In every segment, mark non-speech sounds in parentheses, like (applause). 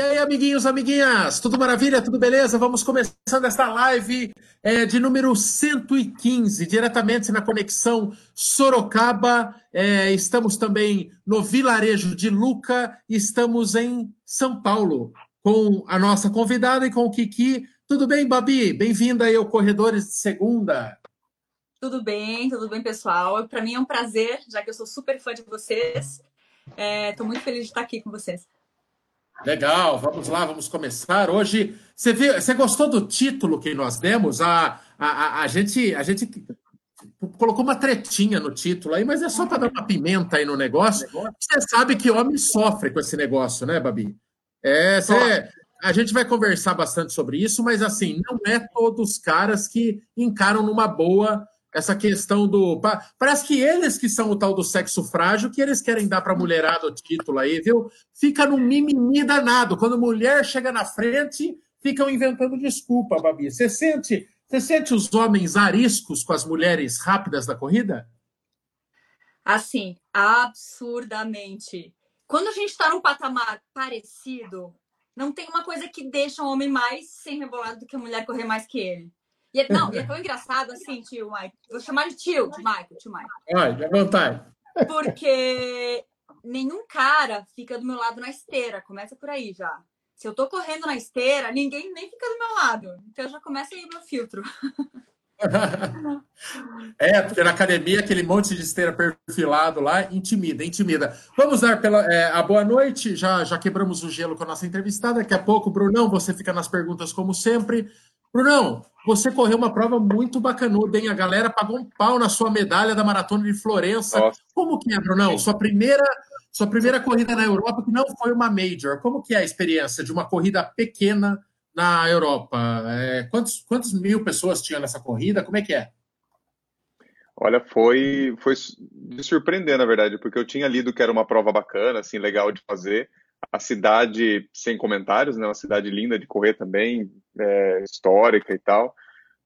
E aí, amiguinhos, amiguinhas, tudo maravilha, tudo beleza? Vamos começando esta live é, de número 115, diretamente na conexão Sorocaba. É, estamos também no vilarejo de Luca, estamos em São Paulo, com a nossa convidada e com o Kiki. Tudo bem, Babi? Bem-vinda aí ao Corredores de Segunda. Tudo bem, tudo bem, pessoal. Para mim é um prazer, já que eu sou super fã de vocês. Estou é, muito feliz de estar aqui com vocês. Legal, vamos lá, vamos começar. Hoje, você, viu, você gostou do título que nós demos? A, a, a, gente, a gente colocou uma tretinha no título aí, mas é só para dar uma pimenta aí no negócio. Você sabe que homem sofre com esse negócio, né, Babi? É, você, a gente vai conversar bastante sobre isso, mas assim, não é todos os caras que encaram numa boa essa questão do. Parece que eles que são o tal do sexo frágil, que eles querem dar para a mulherada o título aí, viu? Fica no mimimi danado. Quando mulher chega na frente, ficam inventando desculpa, Babi. Você sente, você sente os homens ariscos com as mulheres rápidas da corrida? Assim, absurdamente. Quando a gente está num patamar parecido, não tem uma coisa que deixa um homem mais sem rebolado do que a mulher correr mais que ele. E é, não, e é tão engraçado assim, tio Mike. Vou chamar de tio, de Michael, tio Mike. Ai, à vontade. Porque nenhum cara fica do meu lado na esteira. Começa por aí já. Se eu tô correndo na esteira, ninguém nem fica do meu lado. Então já começa aí o meu filtro. (laughs) é, porque na academia aquele monte de esteira perfilado lá intimida, intimida. Vamos dar pela, é, a boa noite. Já, já quebramos o gelo com a nossa entrevistada. Daqui a pouco, Brunão, você fica nas perguntas como sempre. Brunão, você correu uma prova muito bacanuda, hein? A galera pagou um pau na sua medalha da maratona de Florença. Nossa. Como que é, Brunão? Sua primeira, sua primeira corrida na Europa, que não foi uma major. Como que é a experiência de uma corrida pequena na Europa? É, quantos, quantos mil pessoas tinham nessa corrida? Como é que é? Olha, foi, foi de surpreender, na verdade, porque eu tinha lido que era uma prova bacana, assim, legal de fazer a cidade sem comentários, né? Uma cidade linda de correr também, é, histórica e tal.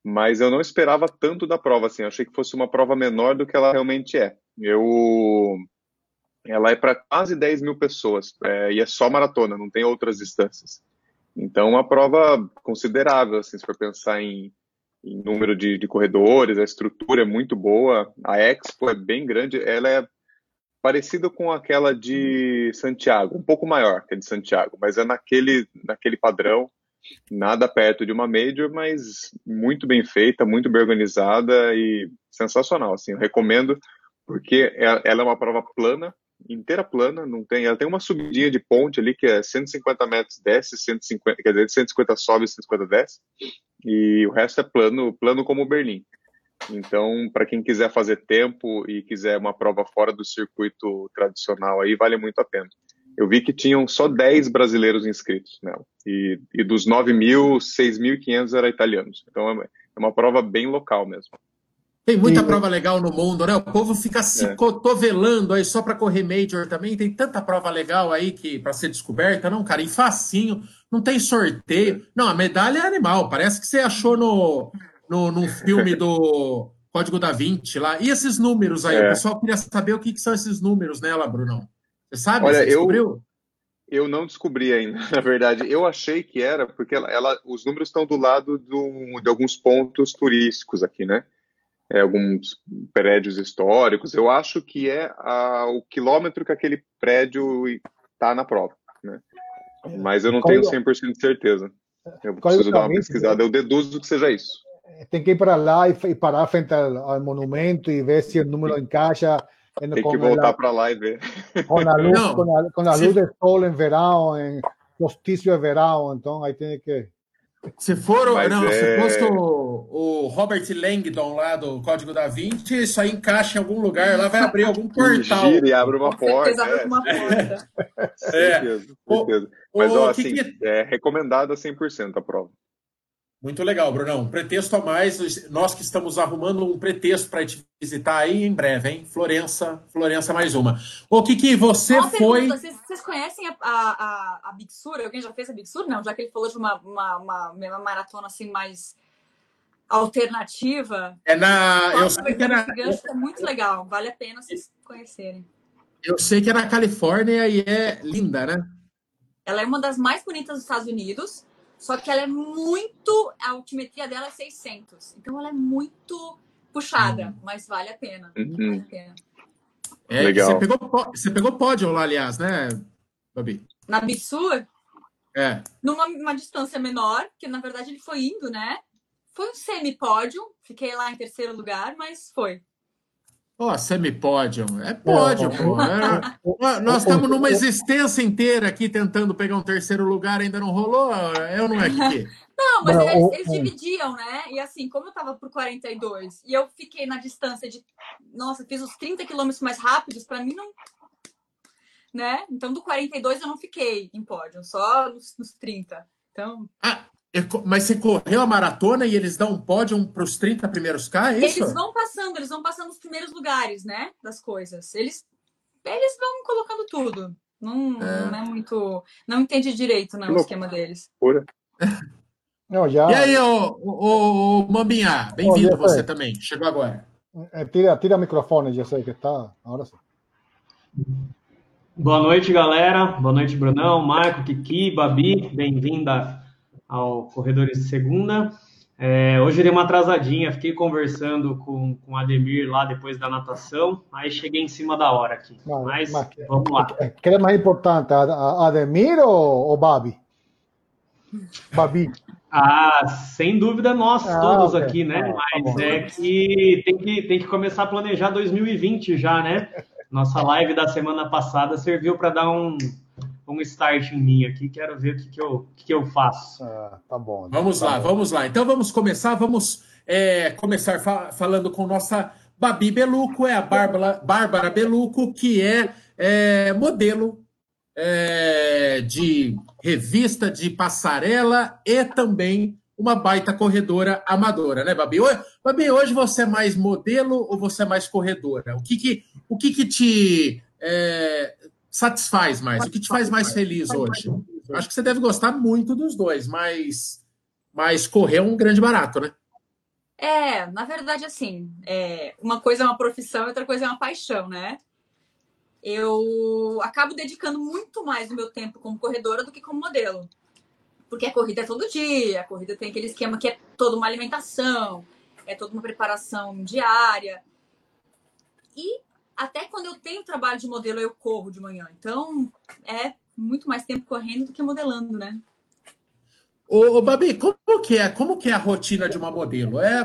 Mas eu não esperava tanto da prova, assim. Eu achei que fosse uma prova menor do que ela realmente é. Eu, ela é para quase 10 mil pessoas é, e é só maratona, não tem outras distâncias. Então, uma prova considerável, assim, se for pensar em, em número de, de corredores, a estrutura é muito boa, a Expo é bem grande, ela é parecida com aquela de Santiago, um pouco maior que a de Santiago, mas é naquele, naquele padrão, nada perto de uma major, mas muito bem feita, muito bem organizada e sensacional, assim, eu recomendo porque é, ela é uma prova plana, inteira plana, não tem, ela tem uma subidinha de ponte ali que é 150 metros desce, 150, quer dizer, 150 sobe, 150 desce, e o resto é plano, plano como Berlim. Então, para quem quiser fazer tempo e quiser uma prova fora do circuito tradicional, aí vale muito a pena. Eu vi que tinham só 10 brasileiros inscritos nela. E, e dos 9 mil, 6.500 eram italianos. Então, é, é uma prova bem local mesmo. Tem muita e... prova legal no mundo, né? O povo fica se é. cotovelando aí só para correr Major também. Tem tanta prova legal aí que para ser descoberta, não, cara. E facinho, não tem sorteio. Não, a medalha é animal. Parece que você achou no, no, no (laughs) filme do Código da Vinci lá. E esses números aí? É. O pessoal queria saber o que, que, são esses números nela, Brunão. Você sabe? Olha, você descobriu? Eu, eu não descobri ainda, (laughs) na verdade. Eu achei que era, porque ela, ela os números estão do lado do, de alguns pontos turísticos aqui, né? É, alguns prédios históricos. Eu acho que é a, o quilômetro que aquele prédio está na prova, né? Mas eu não tenho 100% de certeza. Eu preciso dar uma pesquisada. Eu deduzo que seja isso. Tem que ir para lá e, parar frente al, al, monumento y ver si el número encaixa. En, tem que voltar para lá e ver. Com a luz, Não, com a, com a luz do sol em verão, em solstício de verão, então aí tem que. Se for o, não, é... se fosse o, o, Robert Langdon lá do Código da Vinci, isso aí encaixa em algum lugar, lá vai abrir algum portal. Gira e abre uma porta. É. Uma porta. é. certeza, certeza. Mas, o, ó, assim, que... é recomendada 100% a prova. Muito legal, Brunão. Um pretexto a mais. Nós que estamos arrumando um pretexto para te visitar aí em breve, hein? Florença, Florença mais uma. O Kiki, você uma foi. Vocês, vocês, conhecem a, a, a Big Sur? Alguém já fez a Big Sur? Não, já que ele falou de uma, uma, uma, uma maratona assim mais alternativa. É na. Eu sei que era. É muito legal, vale a pena vocês conhecerem. Eu sei que é na Califórnia e é linda, né? Ela é uma das mais bonitas dos Estados Unidos, só que ela é muito. A altimetria dela é 600. Então ela é muito puxada, uhum. mas vale a pena. Uhum. Vale a pena. É, Legal. Você pegou, você pegou pódio lá, aliás, né, Babi? Na Bitsur? É. Numa distância menor, que na verdade ele foi indo, né? Foi um semi-pódio. Fiquei lá em terceiro lugar, mas foi. Ó, oh, semipódio. É pódio, pô. É, nós estamos numa existência inteira aqui tentando pegar um terceiro lugar, ainda não rolou? É ou não é que? (laughs) Não, mas eles, eles, dividiam, né? E assim, como eu tava por 42 e eu fiquei na distância de. Nossa, fiz os 30 quilômetros mais rápidos, para mim não. Né? Então, do 42 eu não fiquei em pódio, só nos, nos 30. Então. Ah, mas você correu a maratona e eles dão um pódio para os 30 primeiros K, é isso? Eles vão passando, eles vão passando os primeiros lugares, né? Das coisas. Eles, eles vão colocando tudo. Não é, não é muito. Não entende direito não, o esquema deles. Pura. (laughs) Não, já... E aí, ô, ô, ô Mambinha, bem-vindo você também. Chegou agora. É, tira, tira o microfone, já sei que está. Agora sim. Boa noite, galera. Boa noite, Brunão, Marco, Kiki, Babi. Bem-vinda ao Corredores de Segunda. É, hoje dei uma atrasadinha, fiquei conversando com, com o Ademir lá depois da natação, aí cheguei em cima da hora aqui. mas, mas vamos lá. Quem é mais importante, Ademir ou, ou Babi? Babi. Ah, sem dúvida nós ah, todos okay. aqui, né? Ah, tá mas tá é que tem, que tem que começar a planejar 2020 já, né? Nossa live da semana passada serviu para dar um, um start em mim aqui, quero ver o que, que, eu, que, que eu faço. Ah, tá bom. Vamos tá lá, bom. vamos lá. Então vamos começar, vamos é, começar fa falando com nossa Babi Beluco, é a Bárbara, Bárbara Beluco, que é, é modelo é, de revista de passarela e também uma baita corredora amadora, né, Babi? Babi, hoje você é mais modelo ou você é mais corredora? O que que, o que, que te é, satisfaz mais? O que te faz mais feliz hoje? Acho que você deve gostar muito dos dois, mas, mas correr é um grande barato, né? É, na verdade, assim, é, uma coisa é uma profissão, outra coisa é uma paixão, né? Eu acabo dedicando muito mais o meu tempo como corredora do que como modelo. Porque a corrida é todo dia, a corrida tem aquele esquema que é toda uma alimentação, é toda uma preparação diária. E até quando eu tenho trabalho de modelo, eu corro de manhã. Então, é muito mais tempo correndo do que modelando, né? Ô, ô, Babi, como que é? Como que é a rotina de uma modelo? É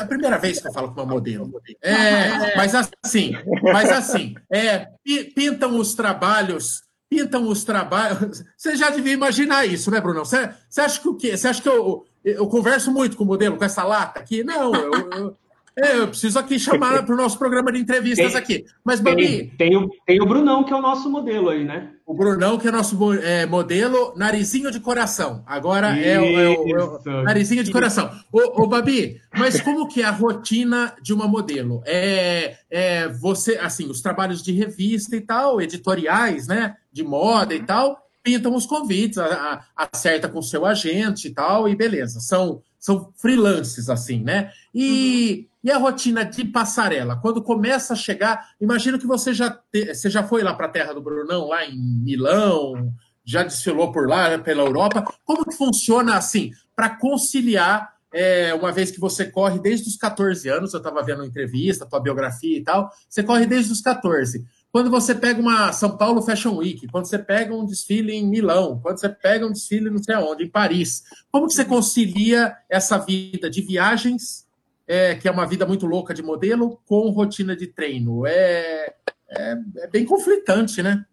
a primeira vez que eu falo com uma modelo. É, (laughs) mas assim, mas assim, é, pintam os trabalhos, pintam os trabalhos. Você já devia imaginar isso, né, Bruno? Você, você acha que o quê? Você acha que eu, eu converso muito com o modelo, com essa lata aqui? Não, eu, eu é, eu preciso aqui chamar para o nosso programa de entrevistas tem, aqui. Mas, Babi. Tem, tem, o, tem o Brunão, que é o nosso modelo aí, né? O Brunão, que é nosso é, modelo, narizinho de coração. Agora é, o, é o, é o narizinho de coração. Ô, ô, Babi, mas como que é a rotina de uma modelo? É, é você, assim, os trabalhos de revista e tal, editoriais, né? De moda e tal, pintam os convites, a, a, acerta com o seu agente e tal, e beleza. São, são freelances, assim, né? E. Uhum e a rotina de passarela? Quando começa a chegar, imagino que você já, te, você já foi lá para a terra do Brunão, lá em Milão, já desfilou por lá, pela Europa. Como que funciona assim, para conciliar, é, uma vez que você corre desde os 14 anos, eu estava vendo uma entrevista, tua biografia e tal, você corre desde os 14. Quando você pega uma São Paulo Fashion Week, quando você pega um desfile em Milão, quando você pega um desfile não sei aonde, em Paris, como que você concilia essa vida de viagens é, que é uma vida muito louca de modelo, com rotina de treino. É, é, é bem conflitante, né?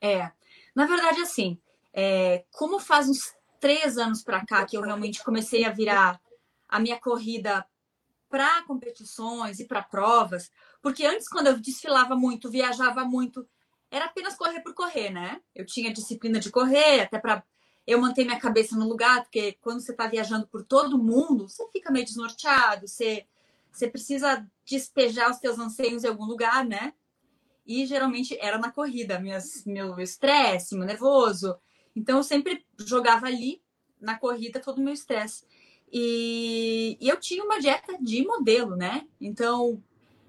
É. Na verdade, assim, é, como faz uns três anos para cá que eu realmente comecei a virar a minha corrida para competições e para provas, porque antes, quando eu desfilava muito, viajava muito, era apenas correr por correr, né? Eu tinha disciplina de correr, até para eu manter minha cabeça no lugar, porque quando você está viajando por todo mundo, você fica meio desnorteado, você, você precisa despejar os seus anseios em algum lugar, né? E geralmente era na corrida, minhas, meu estresse, meu nervoso. Então eu sempre jogava ali na corrida todo o meu estresse. E, e eu tinha uma dieta de modelo, né? Então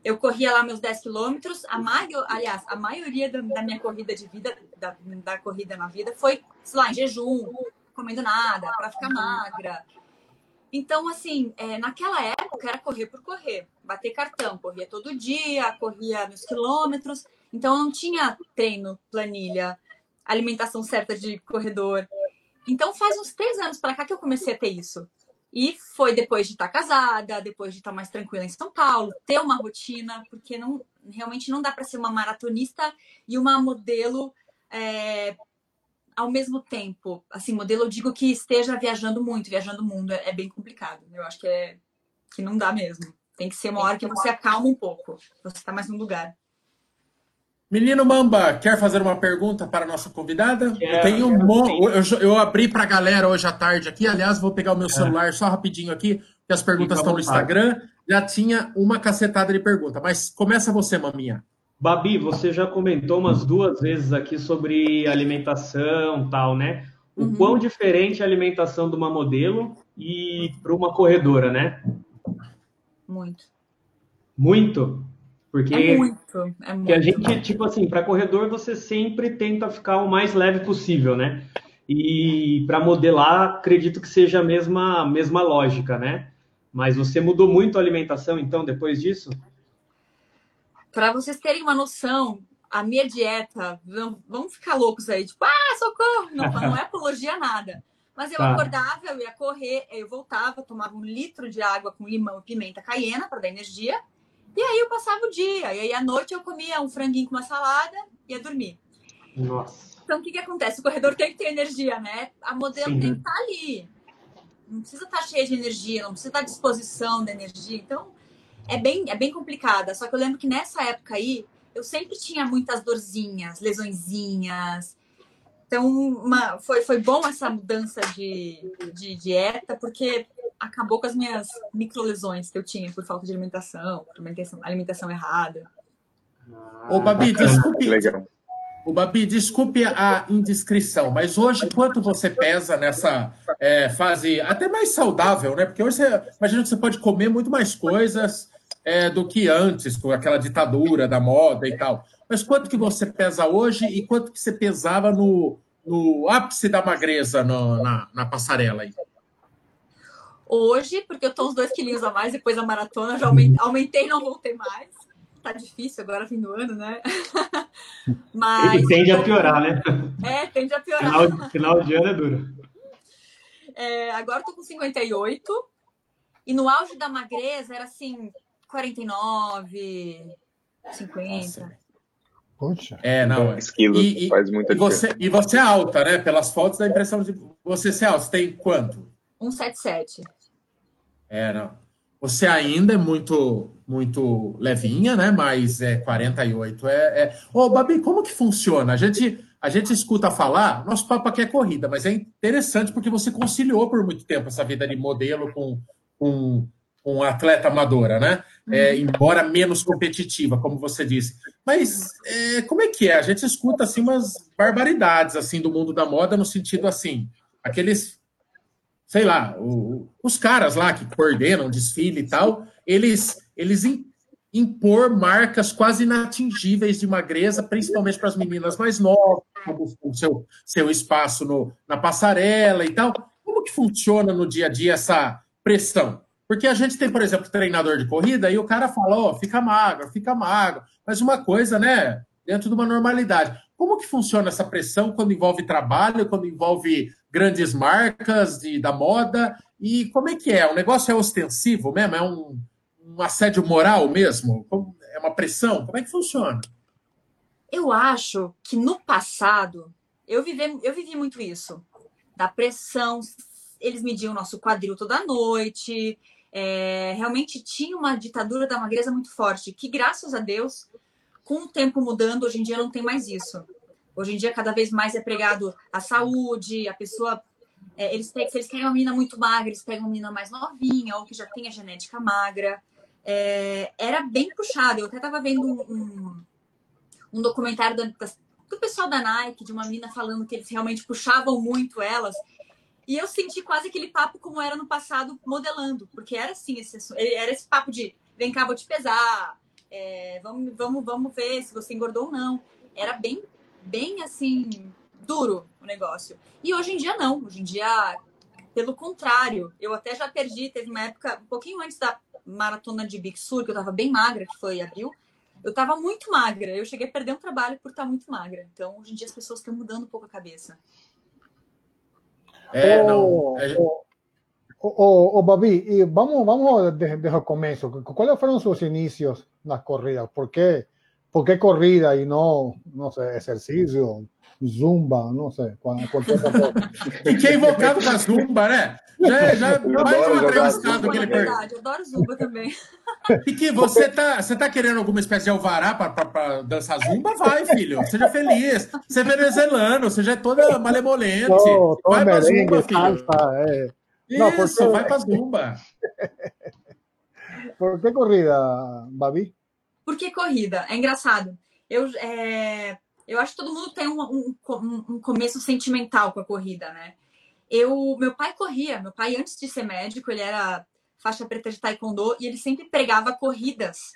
eu corria lá meus 10 quilômetros. A maior, aliás, a maioria da, da, minha corrida de vida, da, da corrida na vida, foi, sei lá, em jejum, comendo nada, para ficar magra. Então, assim, é, naquela época era correr por correr, bater cartão, corria todo dia, corria meus quilômetros. Então, não tinha treino, planilha, alimentação certa de corredor. Então, faz uns três anos para cá que eu comecei a ter isso. E foi depois de estar casada, depois de estar mais tranquila em São Paulo, ter uma rotina, porque não, realmente não dá para ser uma maratonista e uma modelo é, ao mesmo tempo, assim, modelo eu digo que esteja viajando muito, viajando o mundo, é, é bem complicado. Eu acho que é que não dá mesmo. Tem que ser uma hora que você acalma um pouco, você está mais no lugar. Menino Mamba, quer fazer uma pergunta para a nossa convidada? Quero, eu tenho um mo... eu, eu abri para a galera hoje à tarde aqui. Aliás, vou pegar o meu é. celular é. só rapidinho aqui, que as perguntas estão no Instagram. Já tinha uma cacetada de pergunta, mas começa você, maminha. Babi, você já comentou umas duas vezes aqui sobre alimentação tal, né? O uhum. quão diferente é a alimentação de uma modelo e para uma corredora, né? Muito. Muito? Porque, é muito, é muito. a gente, tipo assim, para corredor você sempre tenta ficar o mais leve possível, né? E para modelar, acredito que seja a mesma, mesma lógica, né? Mas você mudou muito a alimentação, então, depois disso? Para vocês terem uma noção, a minha dieta, vamos ficar loucos aí, tipo, ah, socorro! Não, (laughs) não é apologia nada. Mas eu tá. acordava, eu ia correr, eu voltava, tomava um litro de água com limão e pimenta caiena para dar energia. E aí eu passava o dia. E aí à noite eu comia um franguinho com uma salada e ia dormir. Nossa. Então o que, que acontece? O corredor tem que ter energia, né? A modelo Sim. tem que estar tá ali. Não precisa estar tá cheia de energia, não precisa estar tá à disposição da energia. Então, é bem, é bem complicada. Só que eu lembro que nessa época aí, eu sempre tinha muitas dorzinhas, lesõezinhas. Então, uma, foi, foi bom essa mudança de, de dieta, porque acabou com as minhas microlesões que eu tinha por falta de alimentação, por alimentação, alimentação errada. Ô, Babi, desculpe. Legal. O Babi, desculpe a indiscrição, mas hoje quanto você pesa nessa é, fase até mais saudável, né? Porque hoje você imagina que você pode comer muito mais coisas, é, do que antes, com aquela ditadura da moda e tal. Mas quanto que você pesa hoje e quanto que você pesava no, no ápice da magreza no, na, na passarela aí? Hoje, porque eu tô uns dois quilinhos a mais depois da maratona, já aumentei, aumentei não voltei mais. Tá difícil agora, fim do ano, né? (laughs) Mas. E tende a piorar, né? É, tende a piorar. Final, final de ano é duro. É, agora eu tô com 58. E no auge da magreza era assim, 49, 50. Poxa. É, não. 10 quilos e, faz muita e você, e você é alta, né? Pelas fotos dá a impressão de você ser alta. Você tem quanto? 177. É, não. Você ainda é muito muito levinha, né? Mas é 48 é. é... Ô, Babi, como que funciona? A gente, a gente escuta falar, nosso papo aqui é corrida, mas é interessante porque você conciliou por muito tempo essa vida de modelo com, com um atleta amadora, né? É, uhum. embora menos competitiva, como você disse. Mas é, como é que é? A gente escuta assim umas barbaridades assim do mundo da moda no sentido assim, aqueles, sei lá, o, os caras lá que coordenam desfile e tal, eles eles impor marcas quase inatingíveis de magreza, principalmente para as meninas mais novas, com seu seu espaço no, na passarela e tal. Como que funciona no dia a dia essa pressão? Porque a gente tem, por exemplo, treinador de corrida e o cara fala, ó, oh, fica magro, fica magro. Mas uma coisa, né, dentro de uma normalidade. Como que funciona essa pressão quando envolve trabalho, quando envolve grandes marcas de, da moda? E como é que é? O negócio é ostensivo mesmo? É um, um assédio moral mesmo? É uma pressão? Como é que funciona? Eu acho que no passado eu vivi, eu vivi muito isso. Da pressão, eles mediam nosso quadril toda noite, é, realmente tinha uma ditadura da magreza muito forte, que graças a Deus, com o tempo mudando, hoje em dia não tem mais isso. Hoje em dia, cada vez mais é pregado a saúde, a pessoa. É, eles, pegam, se eles querem uma menina muito magra, eles pegam uma menina mais novinha ou que já tem a genética magra. É, era bem puxado. Eu até estava vendo um, um, um documentário da, do pessoal da Nike, de uma menina falando que eles realmente puxavam muito elas. E eu senti quase aquele papo como era no passado, modelando, porque era assim, esse, era esse papo de vem cá, vou te pesar, é, vamos, vamos, vamos ver se você engordou ou não. Era bem, bem assim, duro o negócio. E hoje em dia não. Hoje em dia, pelo contrário, eu até já perdi. Teve uma época, um pouquinho antes da maratona de Big Sur, que eu tava bem magra, que foi abril. Eu tava muito magra. Eu cheguei a perder um trabalho por estar muito magra. Então, hoje em dia, as pessoas estão mudando um pouco a cabeça. É, não. É... O, o, Babi, y vamos, vamos desde, desde el comienzo. ¿Cuáles fueron sus inicios en las corridas? ¿Por qué, ¿Por qué corrida y no, no sé, ejercicio, zumba, não sei, qualquer coisa. Fiquei (laughs) invocado com a zumba, né? Já, já mais um entrevistado que ele verdade, eu adoro zumba também. E que você tá, você tá querendo alguma espécie de alvará para dançar zumba? Vai, filho. Seja feliz. Você é venezuelano, você já é toda malemolente. Tô, tô vai pra zumba, filho. É. Isso, não, porque... vai pra zumba. (laughs) Por que corrida, Babi? Por que corrida? É engraçado. Eu, é, eu acho que todo mundo tem um, um, um, começo sentimental com a corrida, né? Eu, meu pai corria. Meu pai, antes de ser médico, ele era faixa preta de taekwondo e ele sempre pregava corridas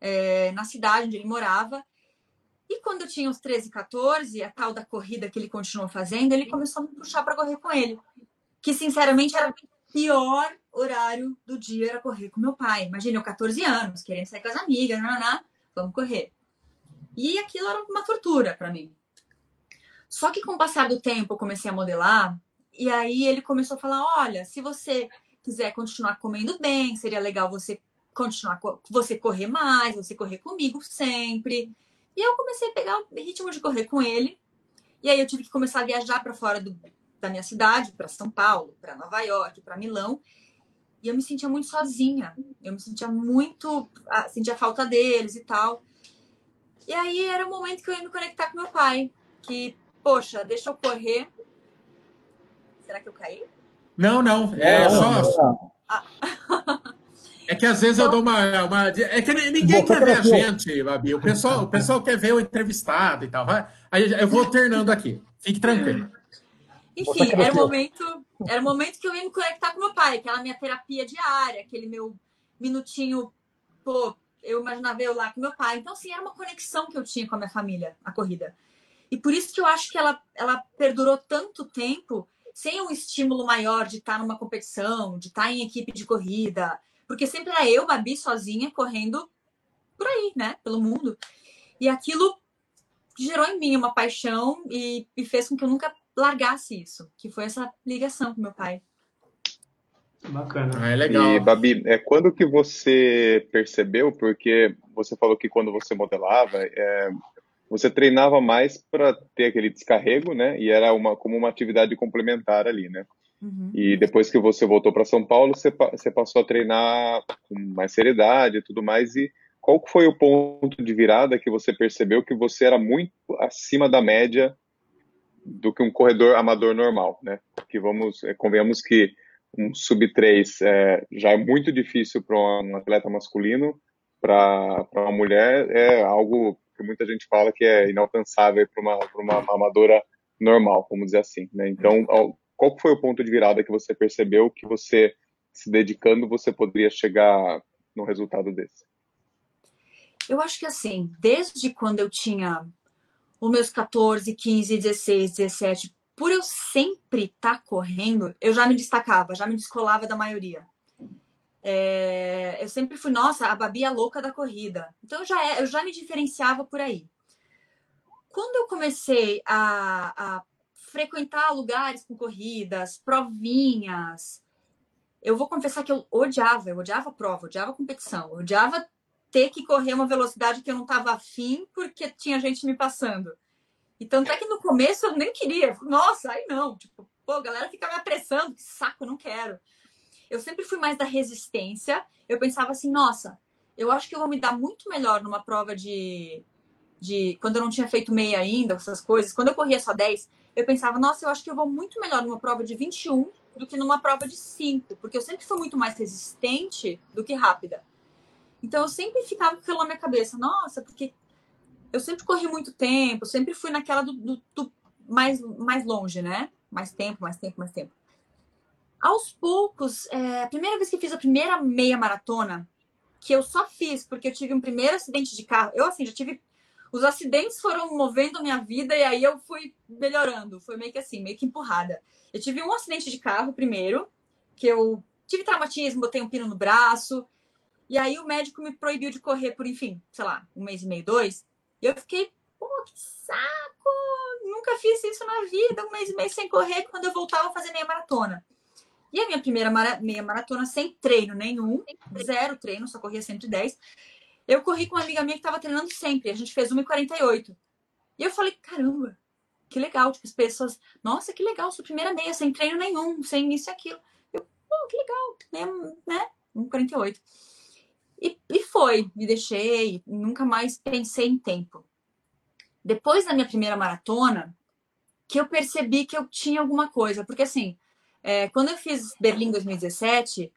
é, na cidade onde ele morava. E quando eu tinha uns 13, 14, a tal da corrida que ele continuou fazendo, ele começou a me puxar para correr com ele. Que, sinceramente, era pior horário do dia, era correr com meu pai. Imagina, eu 14 anos, querendo sair com as amigas, não, vamos correr. E aquilo era uma tortura para mim. Só que com o passar do tempo eu comecei a modelar e aí ele começou a falar: "Olha, se você quiser continuar comendo bem, seria legal você continuar você correr mais, você correr comigo sempre". E eu comecei a pegar o ritmo de correr com ele. E aí eu tive que começar a viajar para fora do, da minha cidade, para São Paulo, para Nova York, para Milão. E eu me sentia muito sozinha. Eu me sentia muito, ah, sentia falta deles e tal. E aí era o momento que eu ia me conectar com meu pai. Que, poxa, deixa eu correr. Será que eu caí? Não, não. É não, só. Não. Ah. É que às vezes então... eu dou uma, uma. É que ninguém quer ver a gente, Babi. O pessoal, o pessoal quer ver o entrevistado e tal. Vai. Aí eu vou alternando aqui. Fique tranquilo. Enfim, era o momento, era o momento que eu ia me conectar com meu pai, aquela minha terapia diária, aquele meu minutinho, pô, eu imaginava eu lá com meu pai. Então, assim, era uma conexão que eu tinha com a minha família, a corrida. E por isso que eu acho que ela, ela perdurou tanto tempo sem um estímulo maior de estar numa competição, de estar em equipe de corrida. Porque sempre era eu, Babi, sozinha, correndo por aí, né? Pelo mundo. E aquilo gerou em mim uma paixão e, e fez com que eu nunca largasse isso, que foi essa ligação com meu pai. Bacana. Ah, é legal. E, Babi, é, quando que você percebeu, porque você falou que quando você modelava, é, você treinava mais para ter aquele descarrego, né? E era uma, como uma atividade complementar ali, né? Uhum. E depois que você voltou para São Paulo, você, você passou a treinar com mais seriedade e tudo mais. E qual foi o ponto de virada que você percebeu que você era muito acima da média do que um corredor amador normal, né? Que vamos, é, convenhamos que um sub-3 é, já é muito difícil para um atleta masculino, para uma mulher é algo que muita gente fala que é inalcançável para uma, uma amadora normal, vamos dizer assim. Né? Então, qual foi o ponto de virada que você percebeu que você, se dedicando, você poderia chegar no resultado desse? Eu acho que assim, desde quando eu tinha os meus 14, 15, 16, 17, por eu sempre estar tá correndo, eu já me destacava, já me descolava da maioria. É, eu sempre fui, nossa, a Babi é louca da corrida. Então eu já, é, eu já me diferenciava por aí. Quando eu comecei a, a frequentar lugares com corridas, provinhas, eu vou confessar que eu odiava, eu odiava prova, odiava competição, eu odiava ter que correr uma velocidade que eu não estava afim porque tinha gente me passando. Então, até que no começo eu nem queria. Nossa, aí não. Tipo, pô, a galera fica me apressando, que saco, não quero. Eu sempre fui mais da resistência. Eu pensava assim, nossa, eu acho que eu vou me dar muito melhor numa prova de. de quando eu não tinha feito meia ainda, essas coisas. Quando eu corria só 10, eu pensava, nossa, eu acho que eu vou muito melhor numa prova de 21 do que numa prova de 5, porque eu sempre fui muito mais resistente do que rápida. Então eu sempre ficava com aquilo na minha cabeça, nossa, porque eu sempre corri muito tempo, sempre fui naquela do, do, do, mais, mais longe, né? Mais tempo, mais tempo, mais tempo. Aos poucos, é, a primeira vez que fiz a primeira meia maratona, que eu só fiz porque eu tive um primeiro acidente de carro. Eu, assim, já tive. Os acidentes foram movendo a minha vida e aí eu fui melhorando. Foi meio que assim, meio que empurrada. Eu tive um acidente de carro primeiro, que eu tive traumatismo, botei um pino no braço. E aí o médico me proibiu de correr por, enfim, sei lá, um mês e meio, dois. E eu fiquei, pô, que saco! Nunca fiz isso na vida, um mês e meio sem correr, quando eu voltava a fazer meia maratona. E a minha primeira mara meia maratona sem treino nenhum, zero treino, só corria 110. Eu corri com uma amiga minha que estava treinando sempre, a gente fez 1,48. E eu falei, caramba, que legal. Tipo, as pessoas, nossa, que legal, sua primeira meia, sem treino nenhum, sem isso e aquilo. Eu, oh, que legal, né? 1,48. E, e foi, me deixei, nunca mais pensei em tempo. Depois da minha primeira maratona, que eu percebi que eu tinha alguma coisa, porque assim, é, quando eu fiz Berlim 2017,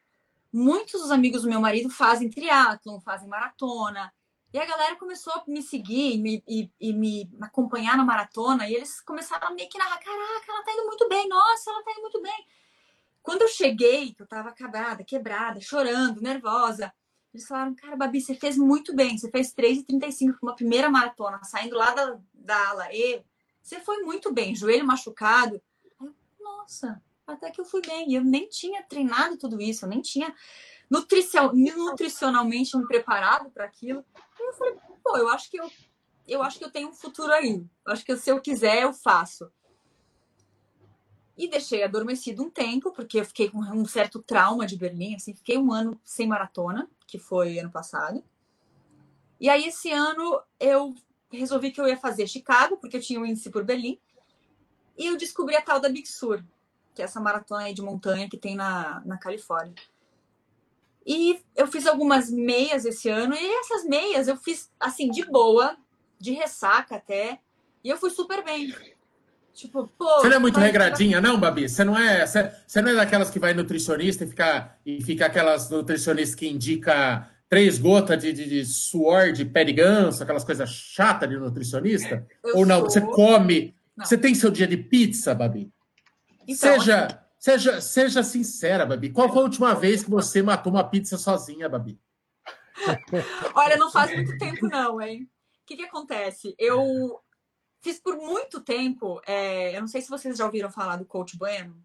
muitos dos amigos do meu marido fazem triatlon, fazem maratona, e a galera começou a me seguir me, e, e, me acompanhar na maratona, e eles começaram a meio que narrar: caraca, ela tá indo muito bem, nossa, ela tá indo muito bem. Quando eu cheguei, eu tava acabada, quebrada, chorando, nervosa, eles falaram, cara, Babi, você fez muito bem. Você fez 3,35 para uma primeira maratona, saindo lá da, da ala E. Você foi muito bem, joelho machucado. Eu, Nossa, até que eu fui bem. Eu nem tinha treinado tudo isso, eu nem tinha nutricionalmente me preparado para aquilo. E eu falei, pô, eu acho que eu, eu acho que eu tenho um futuro aí. Eu acho que se eu quiser, eu faço. E deixei adormecido um tempo, porque eu fiquei com um certo trauma de Berlim, assim, fiquei um ano sem maratona, que foi ano passado. E aí, esse ano, eu resolvi que eu ia fazer Chicago, porque eu tinha um índice por Berlim. E eu descobri a tal da Big Sur, que é essa maratona de montanha que tem na, na Califórnia. E eu fiz algumas meias esse ano, e essas meias eu fiz, assim, de boa, de ressaca até, e eu fui super bem. Tipo, pô. Você não é muito regradinha, não, Babi? Você não é, você, você não é daquelas que vai nutricionista e fica, e fica aquelas nutricionistas que indica três gotas de, de, de suor de pé de ganso, aquelas coisas chatas de nutricionista? Eu Ou não? Sou... Você come. Não. Você tem seu dia de pizza, Babi? Então, seja, assim... seja, seja sincera, Babi. Qual foi a última vez que você matou uma pizza sozinha, Babi? (laughs) Olha, não faz muito tempo, não, hein? O que, que acontece? Eu Fiz por muito tempo, é, eu não sei se vocês já ouviram falar do Coach Bueno.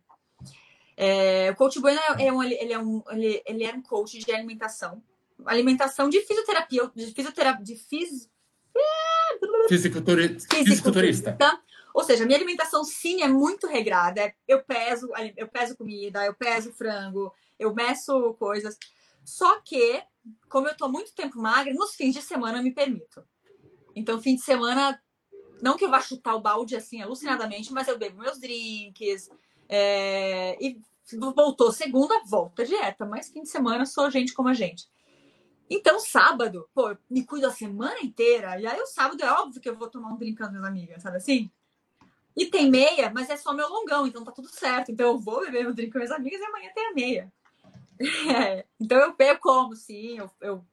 É, o Coach Bueno é um, ele, é um, ele, ele é um coach de alimentação. Alimentação de fisioterapia, de fisioterapia, de fis... Fisiculturista. Fisiculturista. Ou seja, minha alimentação sim é muito regrada. Eu peso, eu peso comida, eu peso frango, eu meço coisas. Só que, como eu tô muito tempo magra, nos fins de semana eu me permito. Então, fim de semana não que eu vá chutar o balde assim alucinadamente, mas eu bebo meus drinks. É... E voltou segunda, volta dieta. Mas fim de semana sou gente como a gente. Então, sábado, pô, me cuido a semana inteira. E aí, o sábado é óbvio que eu vou tomar um drink com as minhas amigas, sabe assim? E tem meia, mas é só meu longão, então tá tudo certo. Então, eu vou beber meu drink com minhas amigas e amanhã tem a meia. (laughs) É. Então, eu, eu como, sim. Eu, eu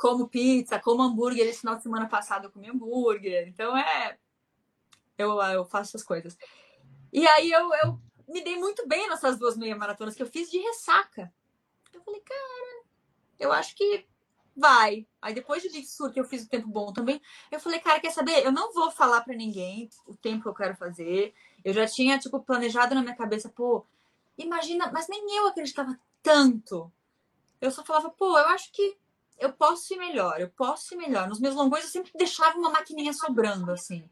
como pizza, como hambúrguer. Esse final de semana passado eu comi hambúrguer. Então é. Eu, eu faço essas coisas. E aí eu, eu me dei muito bem nessas duas meia maratonas que eu fiz de ressaca. Eu falei, cara, eu acho que vai. Aí depois de Big Sur, que eu fiz o tempo bom também, eu falei, cara, quer saber? Eu não vou falar para ninguém o tempo que eu quero fazer. Eu já tinha, tipo, planejado na minha cabeça, pô, imagina, mas nem eu acreditava tanto. Eu só falava, pô, eu acho que eu posso ir melhor, eu posso ir melhor. Nos meus longões eu sempre deixava uma maquininha sobrando, assim.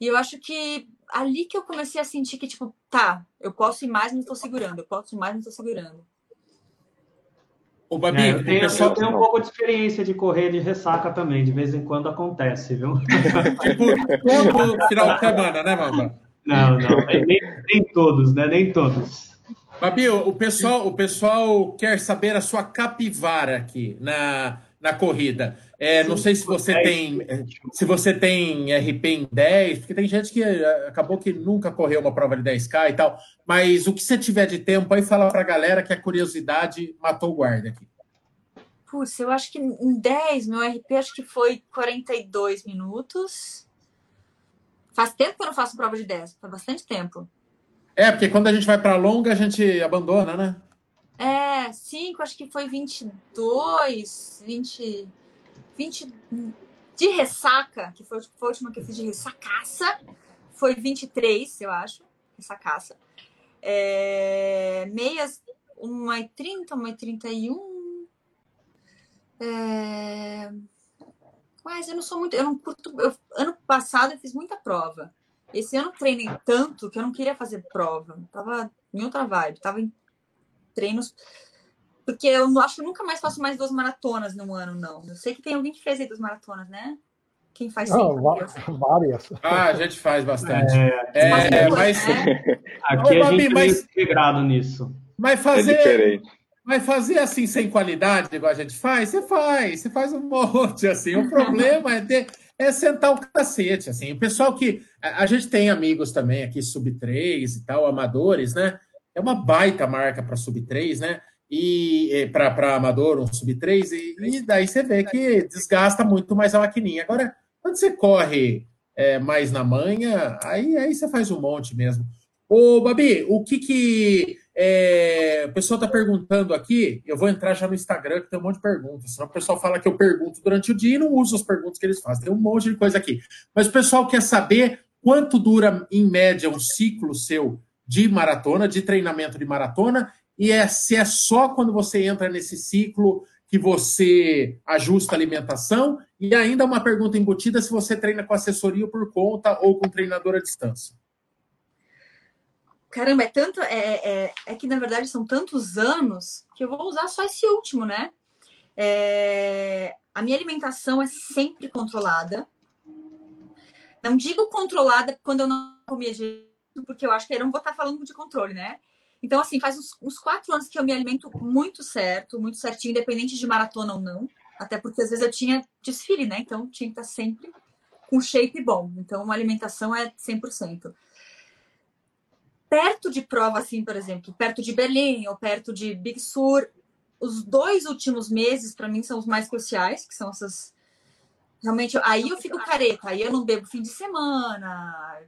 E eu acho que ali que eu comecei a sentir que, tipo, tá, eu posso ir mais, mas estou segurando, eu posso ir mais, mas estou segurando. O Babi, é, eu, tenho, pessoal... eu tenho um pouco de experiência de correr de ressaca também, de vez em quando acontece, viu? (laughs) tipo, todo final de semana, né, Mamba? Não, não, nem, nem todos, né? Nem todos. Babi, o pessoal, o pessoal quer saber a sua capivara aqui na, na corrida. É, não sei se você tem se você tem RP em 10, porque tem gente que eh, acabou que nunca correu uma prova de 10K e tal. Mas o que você tiver de tempo aí, fala pra galera que a curiosidade matou o guarda aqui. Putz, eu acho que em 10, meu RP acho que foi 42 minutos. Faz tempo que eu não faço prova de 10, faz bastante tempo. É, porque quando a gente vai para longa, a gente abandona, né? É, 5, acho que foi 22, 20, 20 de ressaca, que foi, foi a última que eu fiz de ressacaça, foi 23, eu acho, ressacaça. É, meias, 1,30, 1,31. É, mas eu não sou muito, eu não curto, eu, ano passado eu fiz muita prova. Esse ano treinei tanto que eu não queria fazer prova. Tava em outra vibe, tava em treinos. Porque eu não acho que nunca mais faço mais duas maratonas no ano, não. Eu sei que tem alguém que fez aí duas maratonas, né? Quem faz não, (laughs) várias. Ah, a gente faz bastante. É, é mas. Né? Aqui a gente mas, é integrado nisso. Mas fazer. É mas fazer assim sem qualidade, igual a gente faz, você faz, você faz um monte, assim. O (laughs) problema é ter, é sentar o cacete, assim. O pessoal que. A, gente tem amigos também aqui, sub 3 e tal, amadores, né? É uma baita marca para sub 3, né? E para amador, um sub 3, e, e, daí você vê que desgasta muito mais a maquininha. Agora, quando você corre é, mais na manha, aí, aí você faz um monte mesmo. Ô, Babi, o que que. É, o pessoal está perguntando aqui, eu vou entrar já no Instagram, que tem um monte de perguntas. Senão o pessoal fala que eu pergunto durante o dia e não uso as perguntas que eles fazem. Tem um monte de coisa aqui. Mas o pessoal quer saber quanto dura, em média, um ciclo seu de maratona, de treinamento de maratona, e é, se é só quando você entra nesse ciclo que você ajusta a alimentação, e ainda uma pergunta embutida se você treina com assessoria por conta ou com treinador à distância. Caramba, é tanto. É, é, é, que na verdade são tantos anos que eu vou usar só esse último, né? É, a minha alimentação é sempre controlada. Não digo controlada quando eu não comia direito, porque eu acho que eu não vou estar falando de controle, né? Então, assim, faz uns, uns quatro anos que eu me alimento muito certo, muito certinho, independente de maratona ou não. Até porque às vezes eu tinha desfile, né? Então tinha que estar sempre com shape bom. Então, uma alimentação é 100% perto de prova, assim, por exemplo, perto de Berlim ou perto de Big Sur, os dois últimos meses, para mim, são os mais cruciais, que são essas. Realmente, aí eu fico careta, aí eu não bebo fim de semana,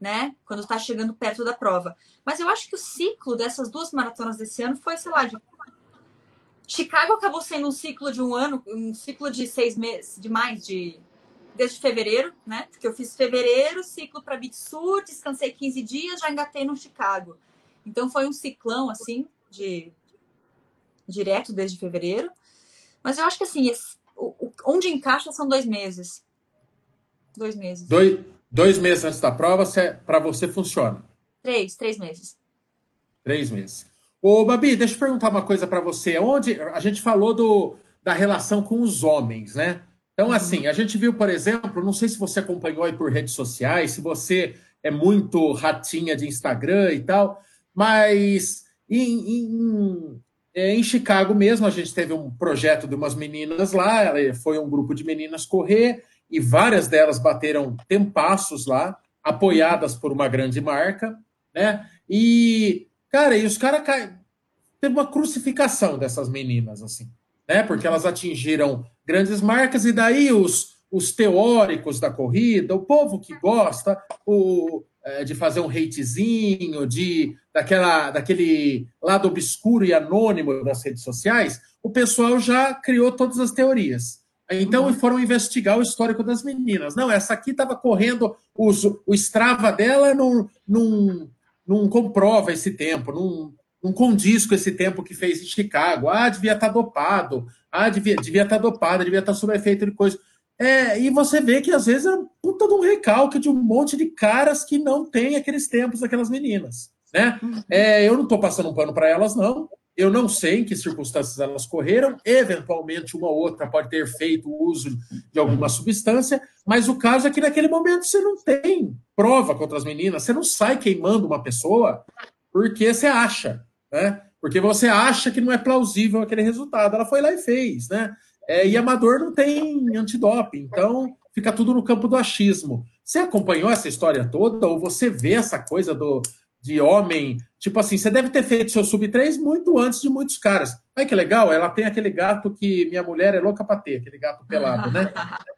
né? Quando está chegando perto da prova. Mas eu acho que o ciclo dessas duas maratonas desse ano foi, sei lá, de. Chicago acabou sendo um ciclo de um ano, um ciclo de seis meses, de mais de desde fevereiro, né? Porque eu fiz fevereiro, ciclo para Bitsu, descansei 15 dias, já engatei no Chicago. Então foi um ciclão assim de direto desde fevereiro. Mas eu acho que assim, esse, o, onde encaixa são dois meses. Dois meses. Dois, dois meses antes da prova, para você funciona? Três, três meses. Três meses. Ô, Babi, deixa eu perguntar uma coisa para você. Onde a gente falou do, da relação com os homens, né? Então, uhum. assim, a gente viu, por exemplo, não sei se você acompanhou aí por redes sociais, se você é muito ratinha de Instagram e tal, mas em, em, é, em Chicago mesmo, a gente teve um projeto de umas meninas lá, foi um grupo de meninas correr, e várias delas bateram tempassos lá, apoiadas por uma grande marca, né? E, cara, e os caras teve uma crucificação dessas meninas, assim, né? Porque elas atingiram grandes marcas, e daí os, os teóricos da corrida, o povo que gosta o, é, de fazer um hatezinho, de, daquela, daquele lado obscuro e anônimo das redes sociais, o pessoal já criou todas as teorias. Então, uhum. foram investigar o histórico das meninas. Não, essa aqui estava correndo, os, o Strava dela não, não, não comprova esse tempo, não, não condiz com esse tempo que fez em Chicago. Ah, devia estar tá dopado. Ah, devia, devia estar tá dopada, devia estar tá sob efeito de coisa. É, e você vê que às vezes é um puta de um recalque de um monte de caras que não tem aqueles tempos daquelas meninas. Né? Uhum. É, eu não estou passando um pano para elas, não. Eu não sei em que circunstâncias elas correram. Eventualmente, uma ou outra pode ter feito uso de alguma substância, mas o caso é que naquele momento você não tem prova contra as meninas, você não sai queimando uma pessoa porque você acha né? Porque você acha que não é plausível aquele resultado. Ela foi lá e fez, né? É, e amador não tem antidoping, então fica tudo no campo do achismo. Você acompanhou essa história toda ou você vê essa coisa do de homem, tipo assim, você deve ter feito seu sub 3 muito antes de muitos caras. Olha que legal, ela tem aquele gato que minha mulher é louca para ter, aquele gato pelado, né?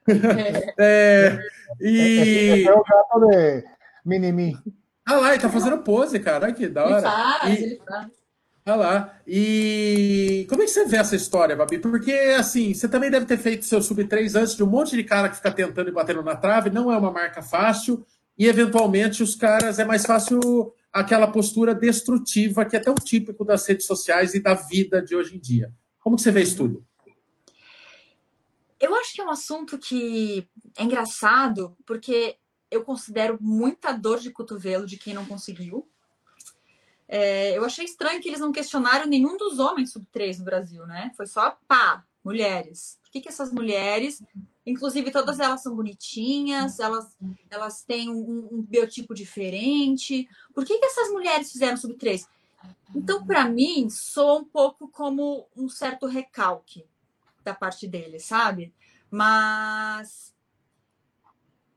(laughs) é, e... é o gato de Minimi. Ah lá, ele tá fazendo pose, cara, olha que da hora. Ele faz, e... ele faz. Olha lá. E como é que você vê essa história, Babi? Porque, assim, você também deve ter feito seu sub-3 antes de um monte de cara que fica tentando e batendo na trave. Não é uma marca fácil. E, eventualmente, os caras é mais fácil aquela postura destrutiva que é tão típico das redes sociais e da vida de hoje em dia. Como que você vê isso tudo? Eu acho que é um assunto que é engraçado, porque eu considero muita dor de cotovelo de quem não conseguiu. É, eu achei estranho que eles não questionaram nenhum dos homens sub-3 no Brasil, né? Foi só pá, mulheres. Por que, que essas mulheres, inclusive todas elas são bonitinhas, elas, elas têm um, um biotipo diferente. Por que, que essas mulheres fizeram sub-3? Então, para mim, soa um pouco como um certo recalque da parte deles, sabe? Mas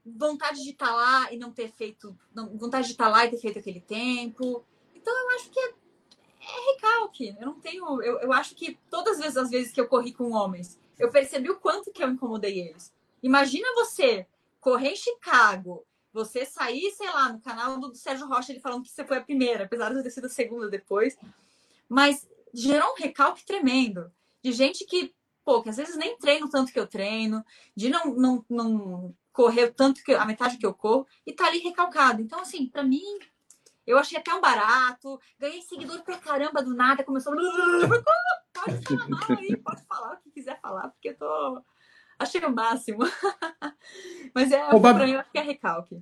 vontade de estar tá lá e não ter feito, vontade de estar tá lá e ter feito aquele tempo. Então eu acho que é, é recalque. Eu não tenho. Eu, eu acho que todas as, as vezes que eu corri com homens, eu percebi o quanto que eu incomodei eles. Imagina você correr em Chicago, você sair, sei lá, no canal do Sérgio Rocha, ele falando que você foi a primeira, apesar de eu ter sido a segunda depois. Mas gerou um recalque tremendo. De gente que, pô, que às vezes nem treino tanto que eu treino, de não, não, não correr tanto que a metade que eu corro, e tá ali recalcado. Então, assim, para mim, eu achei até um barato, ganhei seguidor pra caramba do nada, começou. (laughs) Pode falar mal aí, pode falar o que quiser falar, porque eu tô. Achei o máximo. (laughs) Mas é, Ô, Babi... eu acho que é recalque.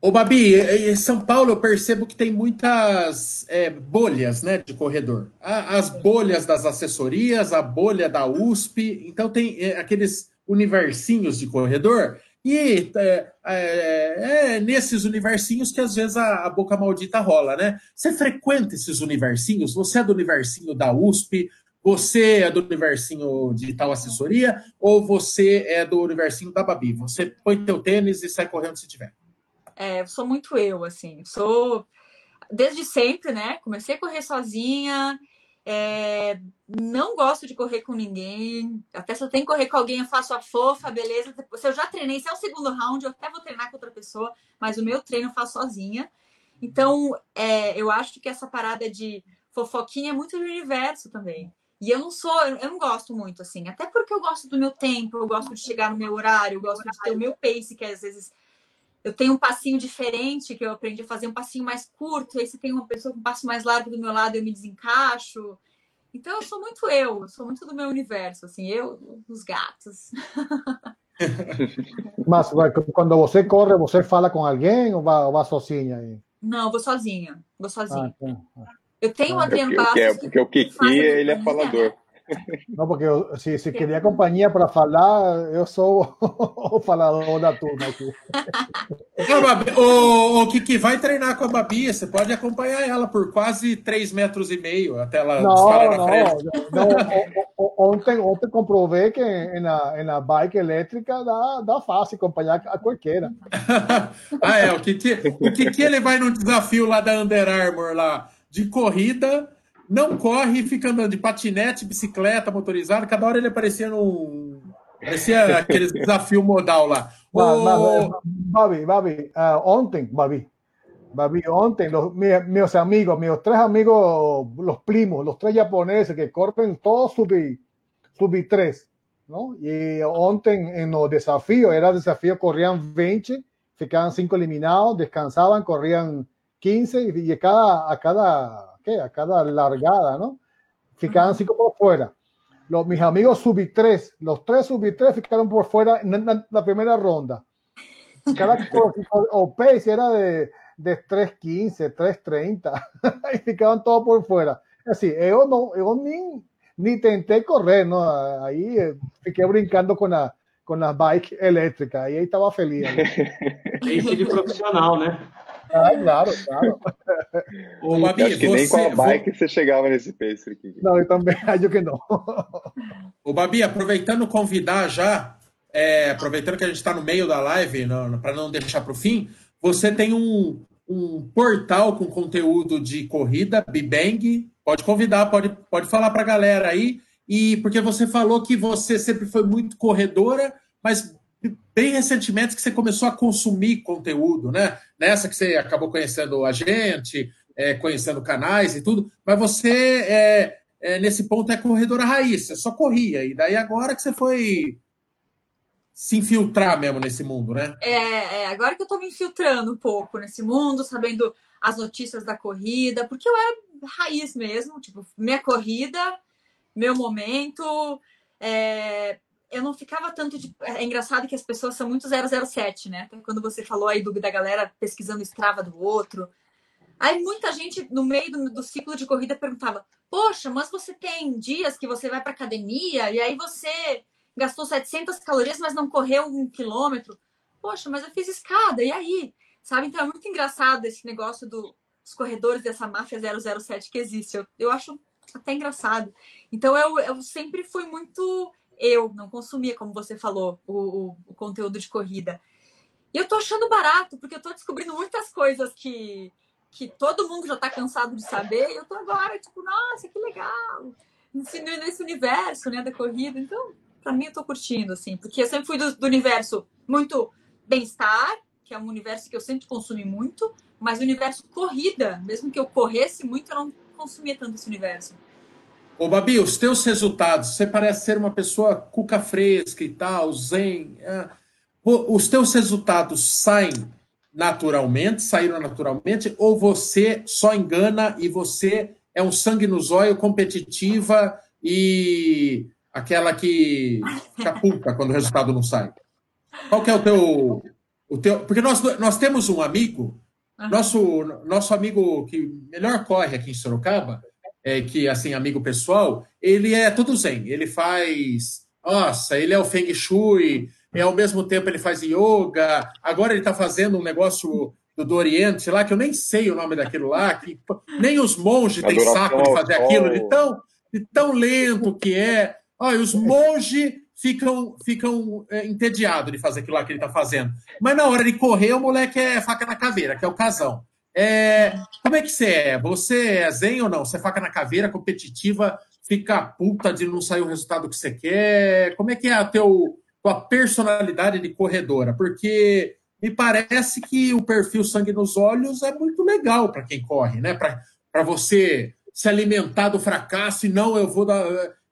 Ô, Babi, em São Paulo eu percebo que tem muitas é, bolhas né, de corredor. As bolhas das assessorias, a bolha da USP, então tem é, aqueles universinhos de corredor e é, é, é, nesses universinhos que às vezes a, a, boca maldita rola, né? Você frequenta esses universinhos? Você é do universinho da USP? Você é do universinho de tal assessoria? Ou você é do universinho da Babi? Você põe teu tênis e sai correndo se tiver. É, sou muito eu, assim. Sou desde sempre, né? Comecei a correr sozinha. É, não gosto de correr com ninguém. Até se eu tenho que correr com alguém, eu faço a fofa, beleza. Se eu já treinei, se é o segundo round, eu até vou treinar com outra pessoa, mas o meu treino eu faço sozinha. Então, é, eu acho que essa parada de fofoquinha é muito do universo também. E eu não sou, eu não gosto muito, assim. Até porque eu gosto do meu tempo, eu gosto de chegar no meu horário, eu gosto de ter o meu pace, que às vezes eu tenho um passinho diferente, que eu aprendi a fazer um passinho mais curto, aí se tem uma pessoa com um passo mais largo do meu lado, eu me desencaixo. Então eu sou muito eu, eu sou muito do meu universo, assim, eu, os gatos. (laughs) Mas quando você corre, você fala com alguém ou vai, ou vai sozinha? Não, vou sozinha, vou sozinha. Ah, tá. Eu tenho um Adriano Bastos. Porque, porque o Kiki, ele é falador. Não, porque eu, se, se queria companhia para falar, eu sou o falador da turma aqui. o, o Kiki vai treinar com a Babi, você pode acompanhar ela por quase 3 metros e meio até ela não, disparar na frente. Não, ontem, ontem comprovei que na, na bike elétrica dá, dá fácil acompanhar a qualquer. (laughs) ah, é, o Kiki, o Kiki ele vai num desafio lá da Under Armour lá, de corrida não corre e fica andando de patinete, bicicleta motorizada. Cada hora ele aparecia num. Parecia aquele desafio modal lá. O... Babi, Babi, uh, ontem, Babi, Babi, ontem, los, meus amigos, meus três amigos, los primos, los tres japoneses que corren todos sub, sub 3, ¿no? Y ontem, en los desafíos, era desafío, corrían 20, ficaban 5 eliminados, descansaban, corrían 15 y, y cada, a cada ¿qué? a cada largada, ¿no? Ficaban cinco por fuera. Los, mis amigos subí tres, los tres subí tres ficaron por fuera en la, la primera ronda. Cada o pace era de, de 3.15, 3.30 (laughs) y ficaban todos por fuera. Así, yo no, yo ni, ni tenté correr, ¿no? Ahí eh, fiqué brincando con la, con la bike eléctrica y ahí estaba feliz. Pace de profissional, né? Ah, claro, claro. (laughs) Ô, Babi, acho que você, nem com a bike você chegava nesse pace aqui. Não, eu também (laughs) acho que não. Ô, Babi, aproveitando convidar já, é, aproveitando que a gente está no meio da live, para não deixar para o fim, você tem um, um portal com conteúdo de corrida, Bibang. Pode convidar, pode, pode falar para a galera aí. E porque você falou que você sempre foi muito corredora, mas bem recentemente que você começou a consumir conteúdo, né? Nessa que você acabou conhecendo a gente, é, conhecendo canais e tudo, mas você, é, é, nesse ponto, é corredora raiz, você só corria. E daí agora que você foi se infiltrar mesmo nesse mundo, né? É, é agora que eu estou me infiltrando um pouco nesse mundo, sabendo as notícias da corrida, porque eu era raiz mesmo, tipo, minha corrida, meu momento. É, eu não ficava tanto de. É engraçado que as pessoas são muito 007, né? Quando você falou aí do, da galera pesquisando escrava do outro. Aí muita gente, no meio do, do ciclo de corrida, perguntava: Poxa, mas você tem dias que você vai para academia e aí você gastou 700 calorias, mas não correu um quilômetro. Poxa, mas eu fiz escada, e aí? Sabe? Então é muito engraçado esse negócio do, dos corredores dessa máfia 007 que existe. Eu, eu acho até engraçado. Então eu, eu sempre fui muito eu, não consumia, como você falou, o, o, o conteúdo de corrida. E eu tô achando barato, porque eu tô descobrindo muitas coisas que, que todo mundo já tá cansado de saber, e eu tô agora, tipo, nossa, que legal! Nesse, universo, né, da corrida. Então, para mim, eu tô curtindo, assim, porque eu sempre fui do, do universo muito bem-estar, que é um universo que eu sempre consumi muito, mas o universo corrida, mesmo que eu corresse muito, eu não consumia tanto esse universo. Ô, Babi, os teus resultados, você parece ser uma pessoa cuca fresca e tal, zen. É. Os teus resultados saem naturalmente, saíram naturalmente, ou você só engana e você é um sangue no zóio, competitiva e aquela que fica puta quando o resultado não sai? Qual que é o teu... O teu porque nós, nós temos um amigo, nosso, nosso amigo que melhor corre aqui em Sorocaba, é, que, assim, amigo pessoal, ele é tudo zen. Ele faz. Nossa, ele é o Feng Shui, e ao mesmo tempo ele faz yoga. Agora ele está fazendo um negócio do, do Oriente lá, que eu nem sei o nome daquilo lá, que nem os monges têm saco de fazer aquilo, de tão, de tão lento que é. Olha, os monges ficam, ficam é, entediados de fazer aquilo lá que ele está fazendo. Mas na hora de correr, o moleque é faca na caveira, que é o casão. É, como é que você é? Você é zen ou não? Você é faca na caveira, competitiva, fica puta de não sair o resultado que você quer? Como é que é a teu, tua personalidade de corredora? Porque me parece que o perfil sangue nos olhos é muito legal para quem corre, né? Para você se alimentar do fracasso e não eu vou dar.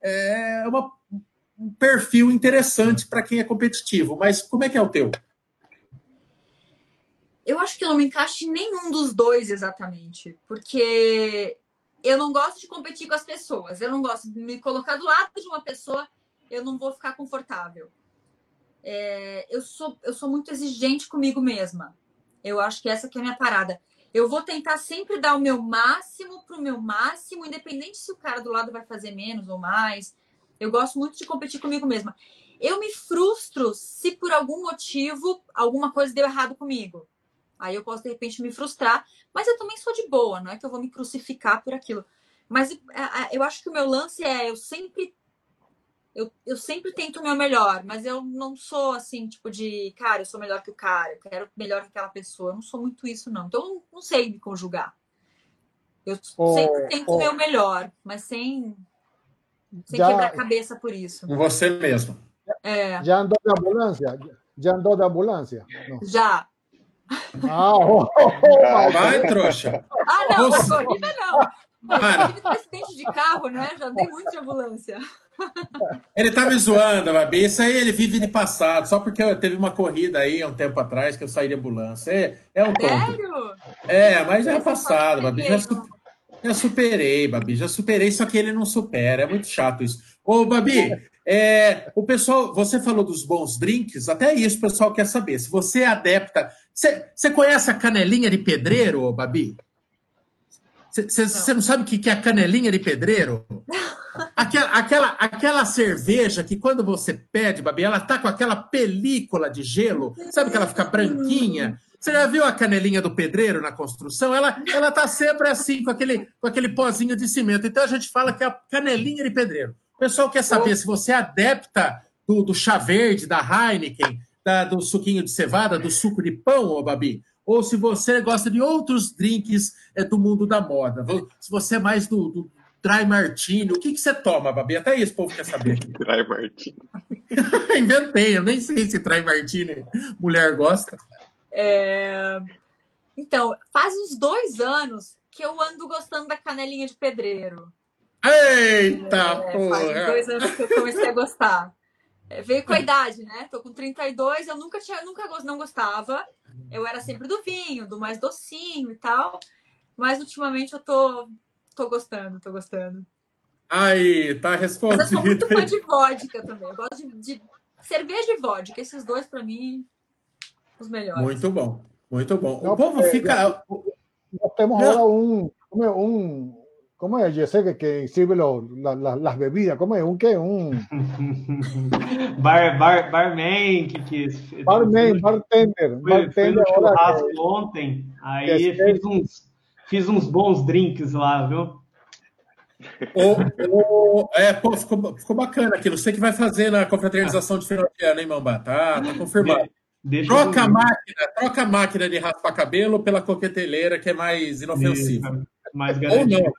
É uma, um perfil interessante para quem é competitivo. Mas como é que é o teu? Eu acho que eu não me encaixo em nenhum dos dois exatamente, porque eu não gosto de competir com as pessoas. Eu não gosto de me colocar do lado de uma pessoa, eu não vou ficar confortável. É, eu, sou, eu sou muito exigente comigo mesma. Eu acho que essa que é a minha parada. Eu vou tentar sempre dar o meu máximo para o meu máximo, independente se o cara do lado vai fazer menos ou mais. Eu gosto muito de competir comigo mesma. Eu me frustro se por algum motivo alguma coisa deu errado comigo. Aí eu posso, de repente, me frustrar, mas eu também sou de boa, não é que eu vou me crucificar por aquilo. Mas é, é, eu acho que o meu lance é, eu sempre. Eu, eu sempre tento o meu melhor, mas eu não sou assim, tipo, de cara, eu sou melhor que o cara, eu quero melhor que aquela pessoa. Eu não sou muito isso, não. Então, eu não, não sei me conjugar. Eu oh, sempre tento oh. o meu melhor, mas sem, sem já, quebrar a cabeça por isso. Você mesmo. É. Já andou de ambulância? Já andou de ambulância? Não. Já. Ah, oh, oh, vai, trouxa. Ah, não, Você... corrida não. Mas tive acidente de carro, né? Já dei muito de ambulância. Ele tá me zoando, Babi. Isso aí ele vive de passado, só porque teve uma corrida aí há um tempo atrás que eu saí de ambulância. É, é um tonto. Sério? É, mas já é passado, Babi. Já, já superei, Babi. Já superei, só que ele não supera. É muito chato isso. Ô, Babi, é, o pessoal, você falou dos bons drinks, até isso o pessoal quer saber. Se você é adepta você conhece a canelinha de pedreiro, Babi? Você não sabe o que é a canelinha de pedreiro? (laughs) Aquela, aquela, aquela cerveja que quando você pede, Babi, ela tá com aquela película de gelo, sabe que ela fica branquinha? Você já viu a canelinha do pedreiro na construção? Ela, ela tá sempre assim, com aquele, com aquele pozinho de cimento. Então a gente fala que é a canelinha de pedreiro. O pessoal quer saber se você é adepta do, do chá verde, da Heineken, da, do suquinho de cevada, do suco de pão, ô Babi, ou se você gosta de outros drinks é, do mundo da moda. Se você é mais do, do dry martini, o que, que você toma, Babi? Até isso o povo quer saber. (laughs) dry martini. (laughs) Inventei, eu nem sei se dry martini mulher gosta. É... Então, faz uns dois anos que eu ando gostando da canelinha de pedreiro. Eita, é, porra! Faz dois anos que eu comecei a gostar. É, veio com a idade, né? Tô com 32, eu nunca tinha, nunca não gostava. Eu era sempre do vinho, do mais docinho e tal. Mas ultimamente eu tô, tô gostando, tô gostando. Aí, tá respondido. Mas eu sou muito fã de vodka também. Eu gosto de, de cerveja e vodka. Esses dois, para mim, os melhores. Muito bom, muito bom. O povo fica. Nós temos agora um, um, ¿Cómo es? Yo sé que, que sirve lo, la, la, las bebidas. ¿Cómo es? ¿Un qué? Un. (laughs) bar, bar, barman, que, que. Barman, bartender. Fui, bartender fui no churrasco que, ontem, aí fiz, uns, fiz uns bons drinks lá, viu? O, o, é, pô, ficou, ficou bacana aqui. Não sei o que vai fazer na confraternização de final de ano, hein, Mamba? Tá, tá confirmado. Deixa troca a máquina, troca a máquina de raspar cabelo pela coqueteleira, que é mais inofensiva. Mais Ou não.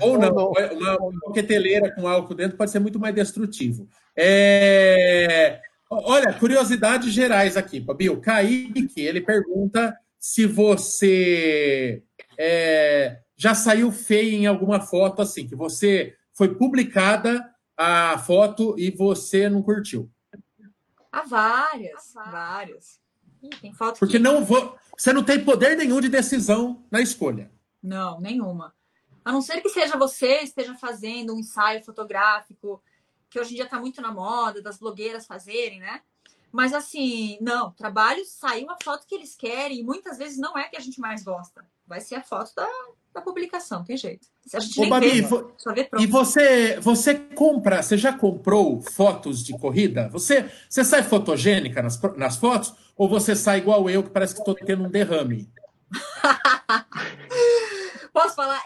Ou não, uma, uma coqueteleira com álcool dentro pode ser muito mais destrutivo. É... Olha, curiosidades gerais aqui, Fabio. Kaique, ele pergunta se você é, já saiu feio em alguma foto assim, que você foi publicada a foto e você não curtiu. Há várias, várias. tem foto Porque que... não vou, você não tem poder nenhum de decisão na escolha. Não, nenhuma. A não ser que seja você esteja fazendo um ensaio fotográfico, que hoje em dia está muito na moda, das blogueiras fazerem, né? Mas assim, não, trabalho saiu a foto que eles querem e muitas vezes não é que a gente mais gosta. Vai ser a foto da, da publicação, tem jeito. A gente Ô, Babi, vê, só vê E você, você compra, você já comprou fotos de corrida? Você, você sai fotogênica nas, nas fotos ou você sai igual eu, que parece que estou tendo um derrame? (laughs)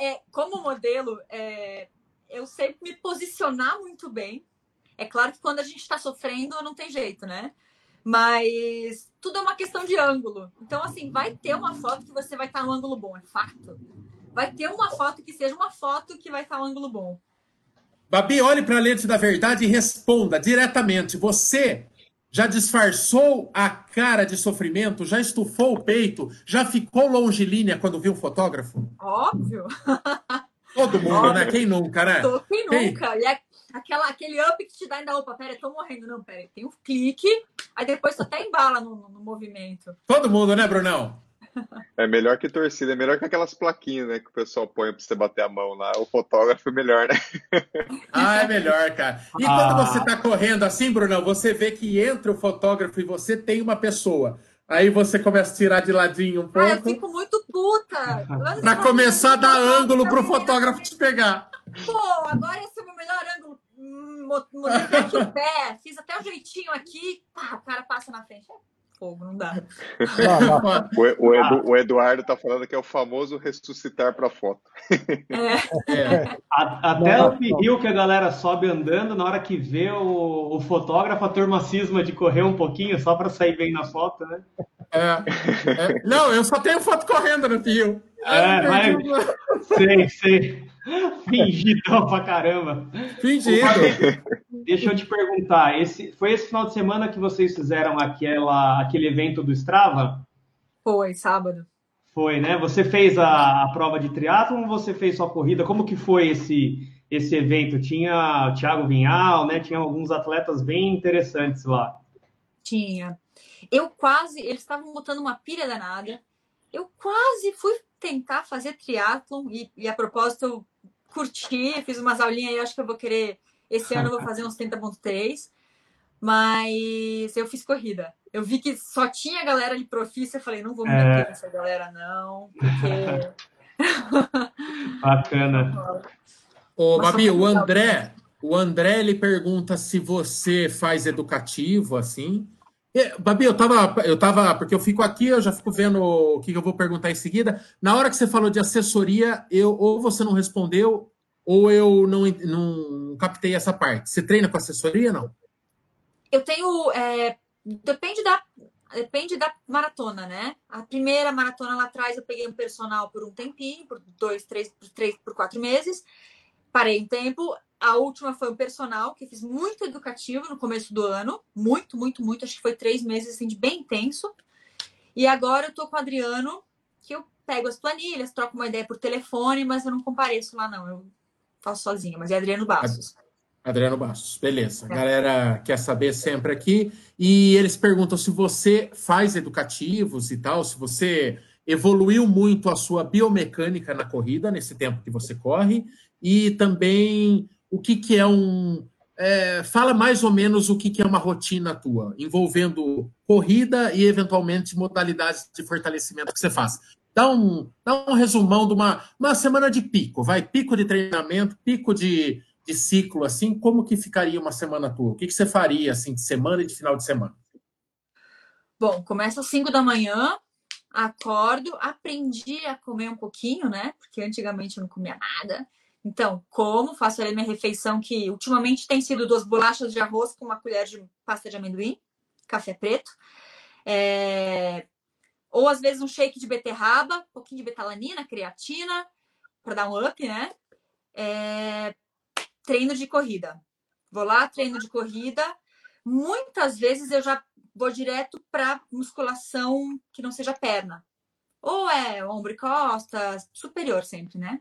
É, como modelo, é, eu sei me posicionar muito bem. É claro que quando a gente está sofrendo, não tem jeito, né? Mas tudo é uma questão de ângulo. Então, assim, vai ter uma foto que você vai estar tá no ângulo bom, é fato. Vai ter uma foto que seja uma foto que vai estar tá no ângulo bom. Babi, olhe para a lente da verdade e responda diretamente. Você já disfarçou a cara de sofrimento? Já estufou o peito? Já ficou longilínea quando viu um fotógrafo? Óbvio. (laughs) Todo mundo, Óbvio. né? Quem nunca, né? Quem, quem nunca? E é aquela, aquele up que te dá ainda, opa, pera, tô morrendo. Não, pera, tem um clique, aí depois tu até embala no, no movimento. Todo mundo, né, Brunão? (laughs) É melhor que torcida, é melhor que aquelas plaquinhas, né, que o pessoal põe pra você bater a mão lá. O fotógrafo é melhor, né? (laughs) Ah, é melhor, cara. E ah. quando você tá correndo assim, Brunão, você vê que entra o fotógrafo e você tem uma pessoa. Aí você começa a tirar de ladinho um pouco. Ah, eu fico muito puta. pra começar a dar ângulo pro fotógrafo te pegar. Pô, agora esse é o meu melhor ângulo. Mudei aqui o pé, fiz até o um jeitinho aqui, pá, o cara passa na frente fogo, não dá. o, o, Edu, o, Eduardo tá falando que é o famoso ressuscitar para foto. É. É. Até o rio que a galera sobe andando, na hora que vê o, o fotógrafo, a turma cisma de correr um pouquinho só para sair bem na foto, né? É, é. Não, eu só tenho foto correndo no rio. É, mas... Sei, sei. Fingidão pra caramba. Fingido. Deixa eu te perguntar, esse, foi esse final de semana que vocês fizeram aquela, aquele evento do Strava? Foi, sábado. Foi, né? Você fez a, a prova de triatlo ou você fez só corrida? Como que foi esse, esse evento? Tinha o Thiago Vinhal, né? Tinha alguns atletas bem interessantes lá. Tinha. Eu quase, eles estavam botando uma pilha danada. Eu quase fui tentar fazer triatlon e, e a propósito eu curti, fiz umas aulinhas aí, acho que eu vou querer esse ano eu vou fazer uns 30.3, mas eu fiz corrida. Eu vi que só tinha galera de profício, eu falei, não vou me é. meter é... nessa galera, não, porque. (laughs) Bacana. Ô, Babi, o André, o André ele pergunta se você faz educativo assim. E, Babi, eu tava, eu tava, porque eu fico aqui, eu já fico vendo o que eu vou perguntar em seguida. Na hora que você falou de assessoria, eu ou você não respondeu, ou eu não, não captei essa parte? Você treina com assessoria não? Eu tenho. É, depende, da, depende da maratona, né? A primeira maratona lá atrás eu peguei um personal por um tempinho, por dois, três, por três, por quatro meses. Parei um tempo. A última foi um personal que fiz muito educativo no começo do ano. Muito, muito, muito. Acho que foi três meses assim, de bem intenso. E agora eu tô com o Adriano, que eu pego as planilhas, troco uma ideia por telefone, mas eu não compareço lá, não. Eu faço sozinha, mas é Adriano Bastos. Adriano Bastos, beleza. A galera quer saber sempre aqui. E eles perguntam se você faz educativos e tal, se você evoluiu muito a sua biomecânica na corrida, nesse tempo que você corre, e também o que, que é um. É, fala mais ou menos o que, que é uma rotina tua, envolvendo corrida e, eventualmente, modalidades de fortalecimento que você faz. Dá um, dá um resumão de uma, uma semana de pico, vai, pico de treinamento, pico de de ciclo, assim, como que ficaria uma semana tua? O que, que você faria, assim, de semana e de final de semana? Bom, começa às 5 da manhã, acordo, aprendi a comer um pouquinho, né? Porque antigamente eu não comia nada. Então, como, faço ali minha refeição, que ultimamente tem sido duas bolachas de arroz com uma colher de pasta de amendoim, café preto. É... Ou às vezes um shake de beterraba, um pouquinho de betalanina, creatina, para dar um up, né? É treino de corrida. Vou lá, treino de corrida. Muitas vezes eu já vou direto para musculação que não seja perna. Ou é ombro e costas, superior sempre, né?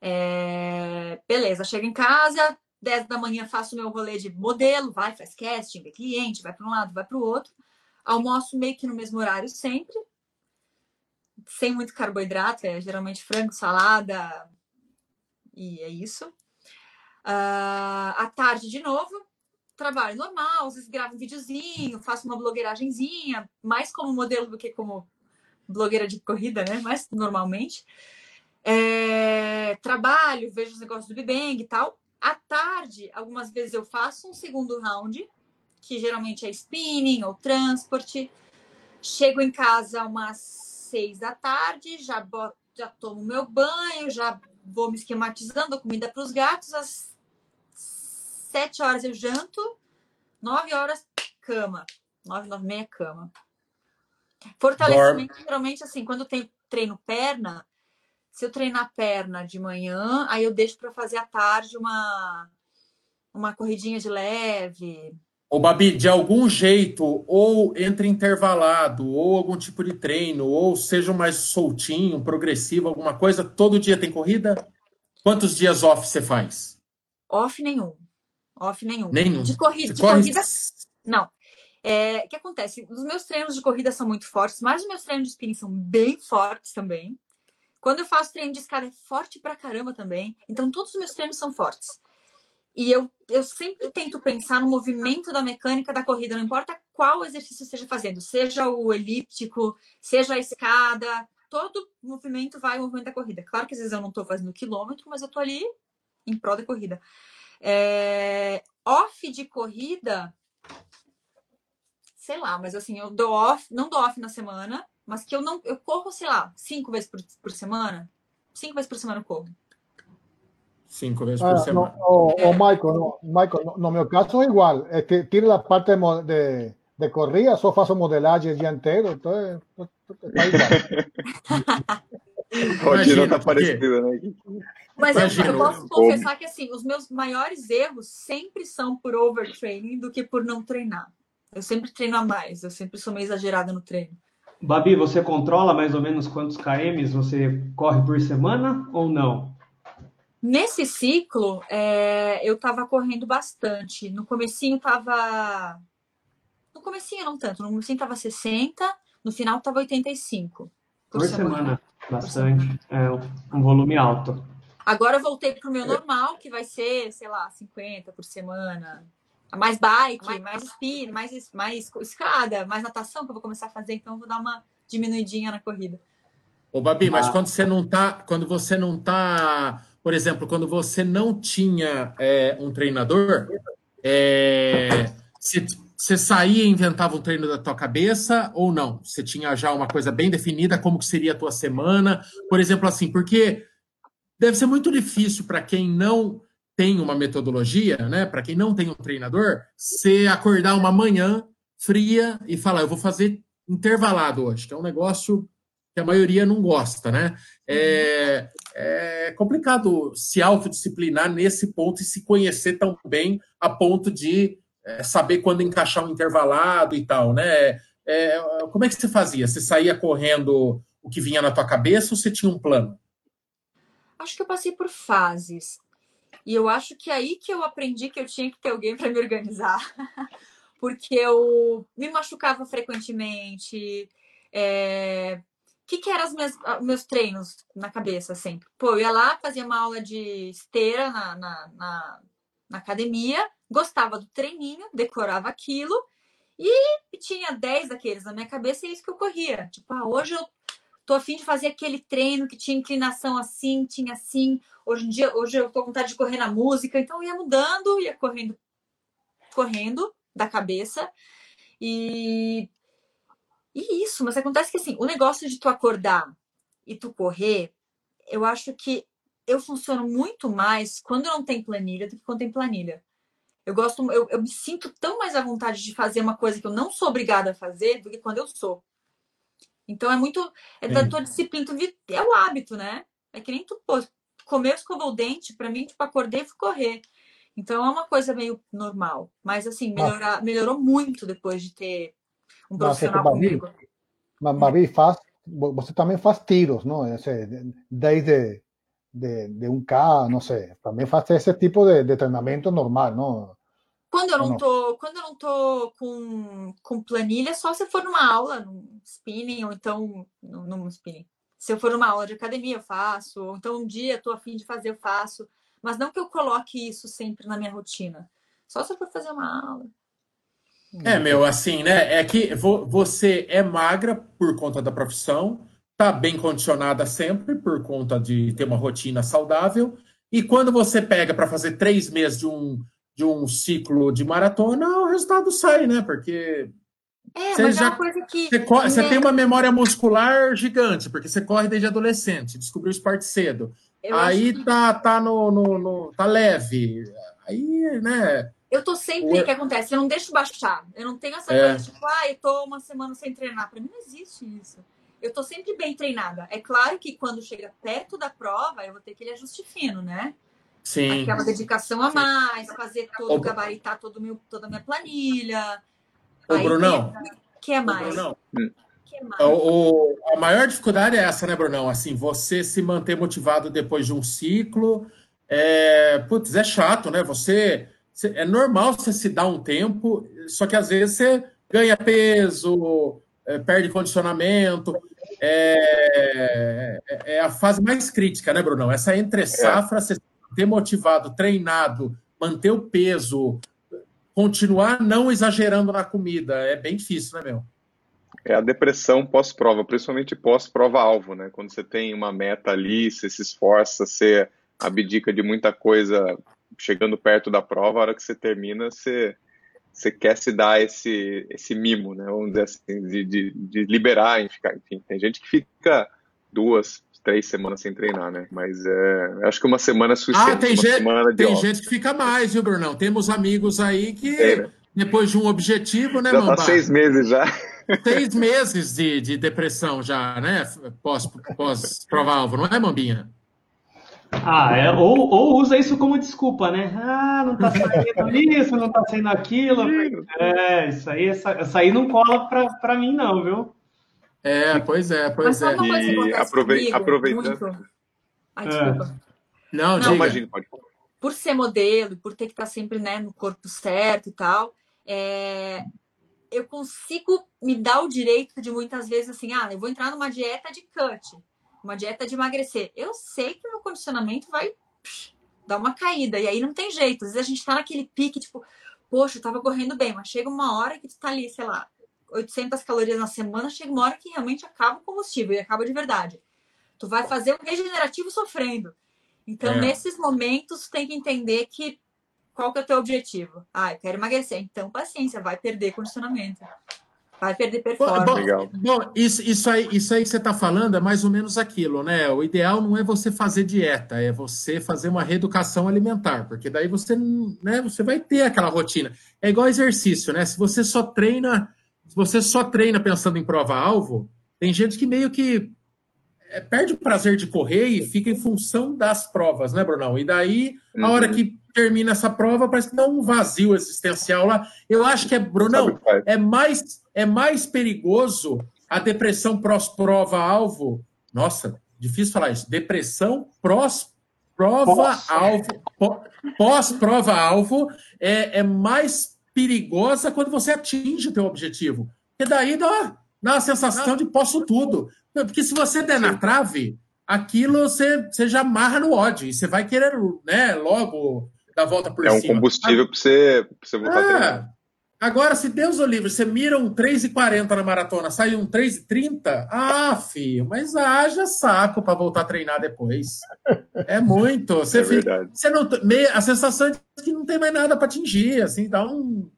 É... Beleza, chego em casa, 10 da manhã faço meu rolê de modelo, vai, faz casting, vê cliente, vai para um lado, vai para o outro. Almoço meio que no mesmo horário sempre, sem muito carboidrato, é geralmente frango, salada, e é isso. Uh, à tarde, de novo, trabalho normal, às vezes gravo um videozinho, faço uma blogueiragenzinha, mais como modelo do que como blogueira de corrida, né? Mas normalmente. É, trabalho, vejo os negócios do Bibang e tal. À tarde, algumas vezes eu faço um segundo round, que geralmente é spinning ou transporte. Chego em casa umas seis da tarde, já, boto, já tomo meu banho, já vou me esquematizando comida para os gatos. Às sete horas eu janto, nove horas cama. Nove, nove e meia cama. Fortalecimento, Dorme. geralmente, assim, quando tem treino perna, se eu treinar perna de manhã, aí eu deixo para fazer à tarde uma, uma corridinha de leve. Ô, Babi, de algum jeito, ou entre intervalado, ou algum tipo de treino, ou seja mais soltinho, progressivo, alguma coisa, todo dia tem corrida? Quantos dias off você faz? Off nenhum. Off nenhum. Nenhum. De corrida. De corrida não. É, o que acontece? Os meus treinos de corrida são muito fortes, mas os meus treinos de spinning são bem fortes também. Quando eu faço treino de escada é forte pra caramba também. Então, todos os meus treinos são fortes. E eu, eu sempre tento pensar no movimento da mecânica da corrida, não importa qual exercício esteja fazendo, seja o elíptico, seja a escada, todo movimento vai ao movimento da corrida. Claro que às vezes eu não estou fazendo quilômetro, mas eu estou ali em prol da corrida. É, off de corrida, sei lá, mas assim, eu dou off, não dou off na semana, mas que eu não, eu corro, sei lá, cinco vezes por, por semana. Cinco vezes por semana eu corro. Cinco vezes por ah, semana. No, o, o, Michael, no, Michael, no, no meu caso é igual. É que tira a parte de, de, de corrida, só faço modelagem o dia inteiro, então está igual. (laughs) Tá parecida, né? Mas eu, eu, posso confessar que assim, os meus maiores erros sempre são por overtraining do que por não treinar. Eu sempre treino a mais, eu sempre sou meio exagerada no treino. Babi, você controla mais ou menos quantos KMs você corre por semana ou não? Nesse ciclo, é, eu estava correndo bastante. No comecinho tava. No comecinho não tanto, no comecinho tava 60, no final tava 85. Por, por semana. semana. Bastante. É um volume alto. Agora eu voltei para o meu normal, que vai ser, sei lá, 50 por semana. Mais bike, mais spin, mais, mais escada, mais natação, que eu vou começar a fazer, então eu vou dar uma diminuidinha na corrida. Ô, Babi, mas ah. quando você não tá, quando você não tá, por exemplo, quando você não tinha é, um treinador, é, você você saía e inventava um treino da tua cabeça ou não? Você tinha já uma coisa bem definida, como que seria a tua semana? Por exemplo, assim, porque deve ser muito difícil para quem não tem uma metodologia, né? Para quem não tem um treinador, você acordar uma manhã fria e falar, eu vou fazer intervalado hoje, que é um negócio que a maioria não gosta, né? É, é complicado se autodisciplinar nesse ponto e se conhecer tão bem a ponto de é, saber quando encaixar um intervalado e tal, né? É, como é que você fazia? Você saía correndo o que vinha na tua cabeça ou você tinha um plano? Acho que eu passei por fases. E eu acho que é aí que eu aprendi que eu tinha que ter alguém para me organizar. (laughs) Porque eu me machucava frequentemente. É... Que, que eram os meus, meus treinos na cabeça, assim? Pô, eu ia lá, fazia uma aula de esteira na, na, na, na academia, gostava do treininho, decorava aquilo, e tinha 10 daqueles na minha cabeça e é isso que eu corria. Tipo, ah, hoje eu tô afim de fazer aquele treino que tinha inclinação assim, tinha assim. Hoje em dia, hoje eu tô com vontade de correr na música, então ia mudando, ia correndo, correndo da cabeça. E e isso, mas acontece que assim, o negócio de tu acordar e tu correr, eu acho que eu funciono muito mais quando não tem planilha do que quando tem planilha. Eu gosto, eu, eu me sinto tão mais à vontade de fazer uma coisa que eu não sou obrigada a fazer do que quando eu sou. Então é muito. É da tua disciplina, é o hábito, né? É que nem tu pô, comer, escovou o dente, para mim, tipo, acordei e fui correr. Então é uma coisa meio normal. Mas assim, melhorar, melhorou muito depois de ter um profissional mas, comigo. Mas, Babi, faz, você também faz tiros, não? Desde de, de um K, não sei. Também faz esse tipo de, de treinamento normal, não? Quando eu não, tô, quando eu não tô com, com planilha, só se for numa aula, num spinning, ou então num, num spinning. Se eu for numa aula de academia, eu faço, ou então um dia eu tô afim de fazer, eu faço. Mas não que eu coloque isso sempre na minha rotina. Só se eu for fazer uma aula. É, meu, assim, né? É que você é magra por conta da profissão, tá bem condicionada sempre por conta de ter uma rotina saudável. E quando você pega para fazer três meses de um de um ciclo de maratona, o resultado sai, né? Porque é, você já, é coisa que. Você, corre, você, tem uma memória muscular gigante, porque você corre desde adolescente, descobriu o esporte cedo. Eu aí que... tá, tá, no, no, no, tá leve. Aí, né? Eu tô sempre. O que acontece? Eu não deixo baixar. Eu não tenho essa é. coisa tipo, ah, eu tô uma semana sem treinar. Pra mim não existe isso. Eu tô sempre bem treinada. É claro que quando chega perto da prova, eu vou ter aquele ajuste fino, né? Sim. Aquela dedicação a mais, fazer todo, o... gabaritar todo meu, toda a minha planilha. Ô, Aí, Brunão. Que é mais? Brunão. Que é mais? O, o, a maior dificuldade é essa, né, Brunão? Assim, você se manter motivado depois de um ciclo. É, putz, é chato, né? Você, é normal você se dar um tempo, só que às vezes você ganha peso, é, perde condicionamento. É, é, é, a fase mais crítica, né, Brunão? Essa entre safra, é. você ter motivado, treinado, manter o peso, continuar não exagerando na comida, é bem difícil, né, meu? É a depressão pós-prova, principalmente pós-prova-alvo, né? Quando você tem uma meta ali, você se esforça, você abdica de muita coisa chegando perto da prova, a hora que você termina, você, você quer se dar esse, esse mimo, né? Vamos dizer assim, de, de, de liberar, enfim. Tem gente que fica duas, três semanas sem treinar, né? Mas é, acho que uma semana é suficiente. Ah, tem, gente, tem gente que fica mais, viu, Brunão? Temos amigos aí que, é, né? depois de um objetivo, né, já Tá seis meses já. Seis meses de, de depressão já, né? Pós-prova pós, não é, Mambinha? Ah, é, ou, ou usa isso como desculpa, né? Ah, não tá saindo isso, não tá saindo aquilo. É, isso aí, essa, isso aí não cola pra, pra mim, não, viu? É, pois é, pois é. E aprove aproveitando. Ai, desculpa. É. Não, não imagina, pode Por ser modelo, por ter que estar sempre né, no corpo certo e tal, é... eu consigo me dar o direito de muitas vezes assim, ah, eu vou entrar numa dieta de cut, uma dieta de emagrecer. Eu sei que o meu condicionamento vai psh, dar uma caída, e aí não tem jeito. Às vezes a gente tá naquele pique, tipo, poxa, eu tava correndo bem, mas chega uma hora que tu tá ali, sei lá, 800 calorias na semana, chega uma hora que realmente acaba o combustível e acaba de verdade. Tu vai fazer um regenerativo sofrendo. Então, é. nesses momentos, tem que entender que qual que é o teu objetivo. Ah, eu quero emagrecer. Então, paciência, vai perder condicionamento. Vai perder performance. Bom, bom isso, isso, aí, isso aí que você está falando é mais ou menos aquilo, né? O ideal não é você fazer dieta, é você fazer uma reeducação alimentar, porque daí você, né, você vai ter aquela rotina. É igual exercício, né? Se você só treina se você só treina pensando em prova-alvo, tem gente que meio que é, perde o prazer de correr e fica em função das provas, né, Brunão? E daí, uhum. a hora que termina essa prova, parece que dá um vazio existencial lá. Eu acho que é, Brunão, é mais, é mais perigoso a depressão pós-prova-alvo. Nossa, difícil falar isso. Depressão pós-prova-alvo. Pós-prova-alvo é, é mais perigosa quando você atinge o teu objetivo. Porque daí dá, dá uma sensação de posso tudo. Porque se você der na trave, aquilo você, você já amarra no ódio. E você vai querer né, logo dar volta por é cima. É um combustível para você, pra você voltar é. a treinar. Agora, se Deus o livre, você mira um 3,40 na maratona, sai um 3,30, ah, filho, mas haja saco para voltar a treinar depois. É muito. (laughs) Você, é fica, você não, a sensação é que não tem mais nada para atingir, assim, dá um.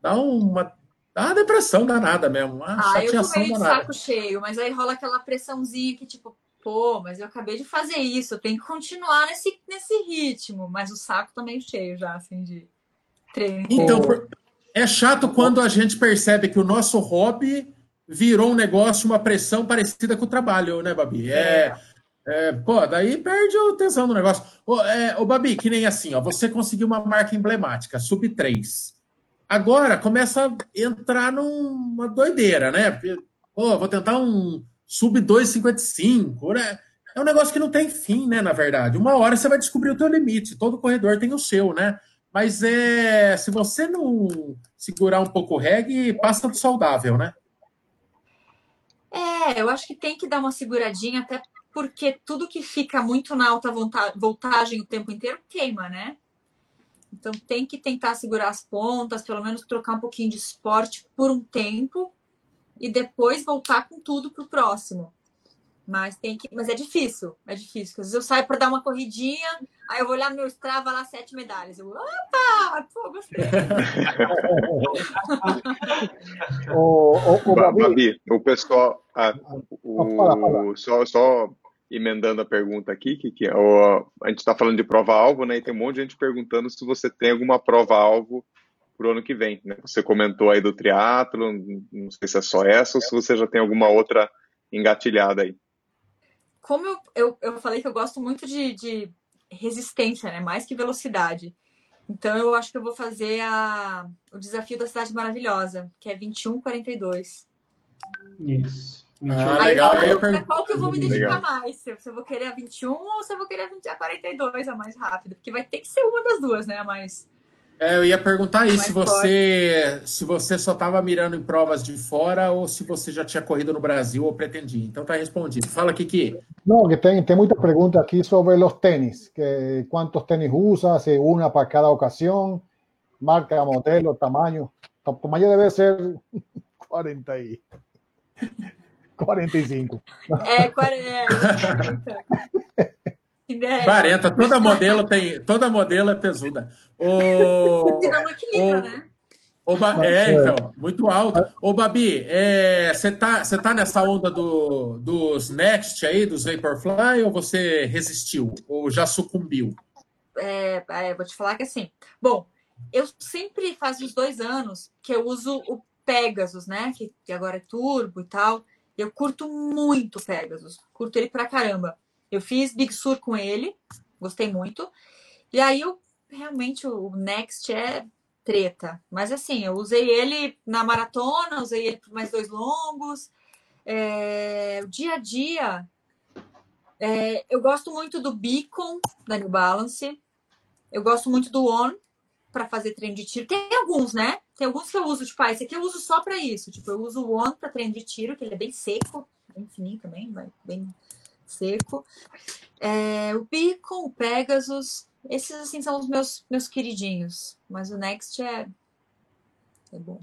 Dá uma. Dá uma depressão danada mesmo. Uma ah, eu tô meio de saco cheio, mas aí rola aquela pressãozinha que, tipo, pô, mas eu acabei de fazer isso, eu tenho que continuar nesse, nesse ritmo. Mas o saco tá meio cheio já, assim, de treino. Então, é chato quando a gente percebe que o nosso hobby virou um negócio, uma pressão parecida com o trabalho, né, Babi? É, é pô, daí perde a tesão do negócio. Ô, é, ô, Babi, que nem assim, ó, você conseguiu uma marca emblemática, sub 3. Agora começa a entrar numa doideira, né? Pô, vou tentar um sub 2,55, né? É um negócio que não tem fim, né, na verdade. Uma hora você vai descobrir o teu limite. Todo corredor tem o seu, né? Mas é, se você não segurar um pouco o reggae, passa do saudável, né? É, eu acho que tem que dar uma seguradinha, até porque tudo que fica muito na alta voltagem o tempo inteiro queima, né? Então tem que tentar segurar as pontas, pelo menos trocar um pouquinho de esporte por um tempo e depois voltar com tudo pro próximo. Mas tem que, mas é difícil, é difícil. Às vezes eu saio para dar uma corridinha, aí eu vou olhar no meu Strava lá sete medalhas. Eu, opa, pô, gostei. o, o, o Babi, o pessoal, ah, o, só, só emendando a pergunta aqui, que, que o, a gente está falando de prova-alvo, né? E tem um monte de gente perguntando se você tem alguma prova-alvo para o ano que vem. Né? Você comentou aí do triatlo, não sei se é só essa ou se você já tem alguma outra engatilhada aí como eu, eu, eu falei que eu gosto muito de, de resistência, né? Mais que velocidade. Então eu acho que eu vou fazer a, o desafio da cidade maravilhosa, que é 2142. Isso. Ah, Aí, legal. Eu, qual que eu vou me dedicar legal. mais? Se eu vou querer a 21 ou se eu vou querer a 42, a mais rápida? Porque vai ter que ser uma das duas, né? A mais é, eu ia perguntar isso, se você, se você só estava mirando em provas de fora ou se você já tinha corrido no Brasil ou pretendia. Então tá respondido. Fala, Kiki. Não, que tem, tem muita pergunta aqui sobre os tênis. Que, quantos tênis usa, se uma para cada ocasião, marca, modelo, tamanho. O tamanho deve ser (laughs) 40 e... 45. É, 40. 40, toda modelo tem, toda modelo é pesuda. O, equilíbrio, né? O ba... É, então, muito alto. Ô, Babi, você é, tá, tá nessa onda do, dos Next aí, dos Vaporfly, ou você resistiu? Ou já sucumbiu? É, é, vou te falar que assim. Bom, eu sempre faz uns dois anos que eu uso o Pegasus, né? Que, que agora é turbo e tal. Eu curto muito Pegasus. Curto ele pra caramba. Eu fiz Big Sur com ele, gostei muito. E aí eu realmente o Next é treta. Mas assim, eu usei ele na maratona, usei ele por mais dois longos. É, o dia a dia, é, eu gosto muito do Beacon da New Balance. Eu gosto muito do On para fazer treino de tiro. Tem alguns, né? Tem alguns que eu uso, tipo, ah, esse aqui eu uso só para isso. Tipo, eu uso o On para treino de tiro, que ele é bem seco, bem fininho também, bem seco. É, o Beacon, o Pegasus, esses assim são os meus, meus queridinhos. Mas o Next é, é bom.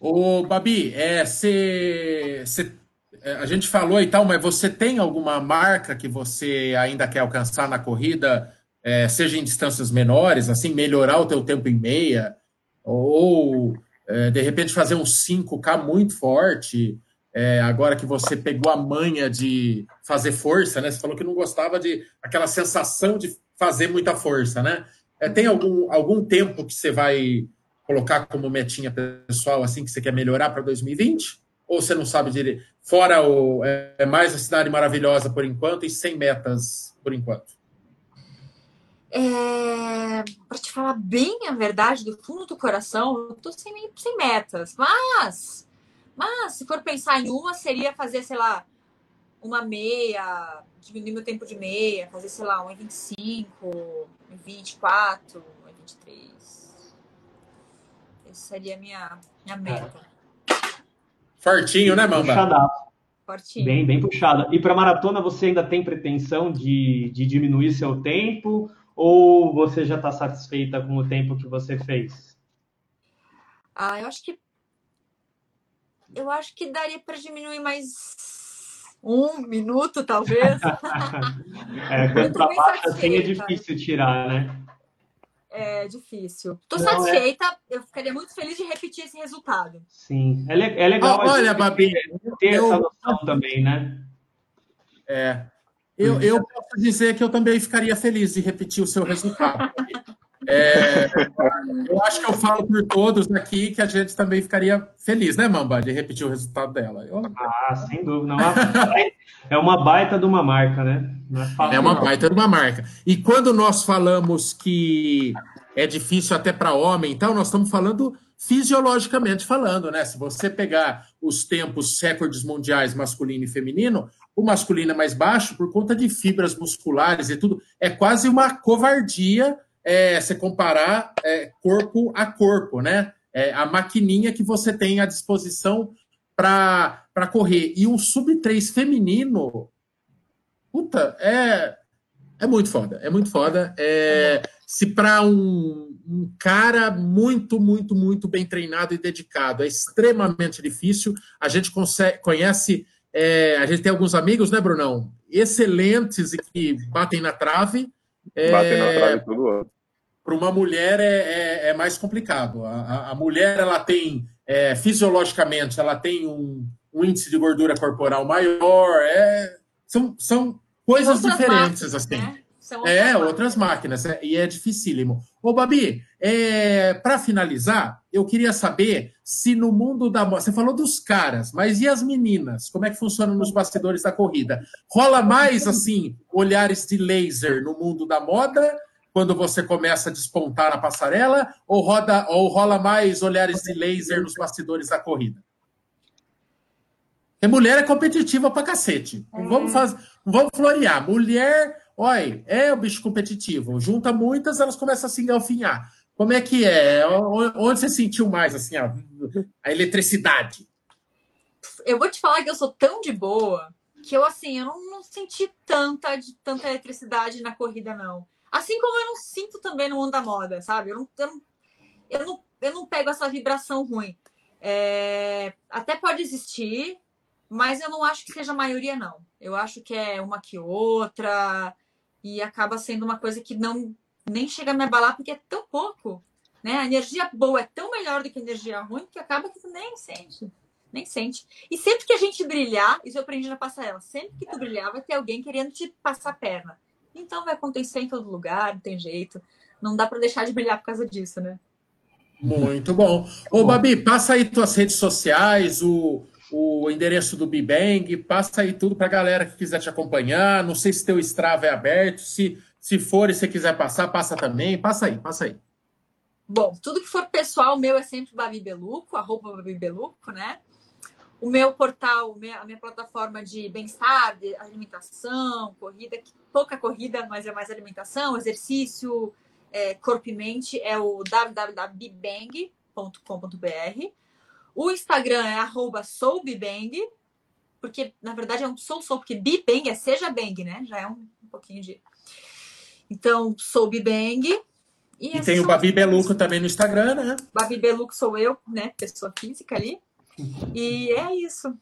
Ô, Babi, é, cê, cê, é, a gente falou e tal, mas você tem alguma marca que você ainda quer alcançar na corrida, é, seja em distâncias menores, assim, melhorar o teu tempo em meia, ou é, de repente fazer um 5K muito forte? É, agora que você pegou a manha de fazer força, né? Você falou que não gostava de aquela sensação de fazer muita força, né? É, tem algum, algum tempo que você vai colocar como metinha pessoal assim que você quer melhorar para 2020? Ou você não sabe direito? Fora o é, mais a cidade maravilhosa por enquanto e sem metas por enquanto. É, para te falar bem a verdade do fundo do coração, eu tô sem, sem metas, mas Mas se for pensar em uma, seria fazer, sei lá, uma meia, diminuir meu tempo de meia, fazer, sei lá, 1,25, 1,24, 1,23. Essa seria a minha, minha meta. Fortinho, né, Mamba? Puxadaço. Fortinho. Bem, bem puxada. E para maratona, você ainda tem pretensão de, de diminuir seu tempo? Ou você já está satisfeita com o tempo que você fez? Ah, eu acho que. Eu acho que daria para diminuir mais um minuto, talvez. (laughs) é, quando tá assim é difícil tirar, né? É difícil. Tô Não, é satisfeita, é... eu ficaria muito feliz de repetir esse resultado. Sim, é, le é legal. olha, Babi, ter eu... essa noção também, né? É. Eu, eu posso dizer que eu também ficaria feliz de repetir o seu resultado. É, eu acho que eu falo por todos aqui que a gente também ficaria feliz, né, Mamba, de repetir o resultado dela. Eu... Ah, sem dúvida. Não, é uma baita de uma marca, né? É, é uma baita de uma marca. E quando nós falamos que é difícil até para homem, então nós estamos falando fisiologicamente falando, né? Se você pegar os tempos recordes mundiais masculino e feminino, o masculino é mais baixo por conta de fibras musculares e tudo. É quase uma covardia é, você comparar é, corpo a corpo, né? É, a maquininha que você tem à disposição para correr. E um sub-3 feminino, puta, é, é muito foda. É muito foda. É, se para um, um, cara muito, muito, muito bem treinado e dedicado é extremamente difícil, a gente consegue, conhece, é, a gente tem alguns amigos, né, Brunão? Excelentes e que batem na trave. É, batem na trave todo ano para uma mulher é, é, é, mais complicado. A, a mulher ela tem é, fisiologicamente ela tem um, um, índice de gordura corporal maior. É, são, são coisas diferentes assim. Né? É, outras, outras máquinas, é, e é dificílimo. Ô, Babi, é, para finalizar, eu queria saber se no mundo da moda. Você falou dos caras, mas e as meninas? Como é que funciona nos bastidores da corrida? Rola mais assim olhares de laser no mundo da moda quando você começa a despontar na passarela ou, roda, ou rola mais olhares de laser nos bastidores da corrida? Porque mulher é competitiva pra cacete. Não vamos, é. fazer, vamos florear. Mulher, olha, é o bicho competitivo. Junta muitas, elas começam a se engalfinhar. Como é que é? Onde você sentiu mais assim, a, a eletricidade? Eu vou te falar que eu sou tão de boa que eu assim, eu não, não senti tanta, tanta eletricidade na corrida, não. Assim como eu não sinto também no mundo da moda, sabe? Eu não, eu não, eu não, eu não pego essa vibração ruim. É, até pode existir, mas eu não acho que seja a maioria, não. Eu acho que é uma que outra, e acaba sendo uma coisa que não nem chega a me abalar, porque é tão pouco. Né? A energia boa é tão melhor do que a energia ruim que acaba que tu nem sente. Nem sente. E sempre que a gente brilhar, isso eu aprendi na passarela, sempre que tu brilhar, vai ter alguém querendo te passar a perna. Então vai acontecer em todo lugar, não tem jeito. Não dá para deixar de brilhar por causa disso, né? Muito bom. Ô, Babi, passa aí tuas redes sociais, o, o endereço do Bibang, passa aí tudo para a galera que quiser te acompanhar. Não sei se teu Strava é aberto, se, se for e você quiser passar, passa também. Passa aí, passa aí. Bom, tudo que for pessoal meu é sempre Babi Beluco, arroba Babi Beluco, né? o meu portal, a minha plataforma de bem-estar, de alimentação, corrida, pouca corrida, mas é mais alimentação, exercício, é, corpo e mente, é o www.bibang.com.br. O Instagram é arroba soubibang, porque na verdade é um sou sou, porque bibang é seja bang, né? Já é um, um pouquinho de. Então, sou bibang. E, e tem o Babi Beluco também no Instagram, né? Babi Beluco sou eu, né? Pessoa física ali. E é isso.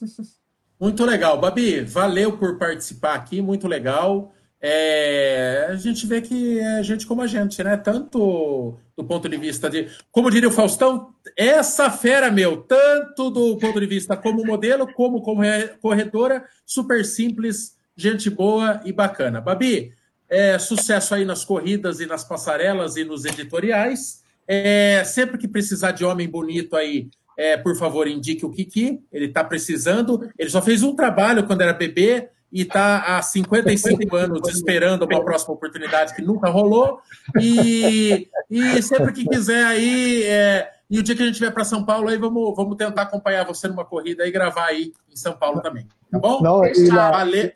(laughs) Muito legal. Babi, valeu por participar aqui, muito legal. É, a gente vê que é gente como a gente, né? Tanto do ponto de vista de. Como diria o Faustão, essa fera, meu, tanto do ponto de vista como modelo, como como corredora, super simples, gente boa e bacana. Babi, é, sucesso aí nas corridas e nas passarelas e nos editoriais. É, sempre que precisar de homem bonito aí, é, por favor, indique o Kiki. Ele está precisando. Ele só fez um trabalho quando era bebê e está há 55 (laughs) anos esperando uma próxima oportunidade que nunca rolou. E, e sempre que quiser aí, é, e o dia que a gente vier para São Paulo, aí vamos, vamos tentar acompanhar você numa corrida e gravar aí em São Paulo também. Tá bom? Não, e la, Valeu.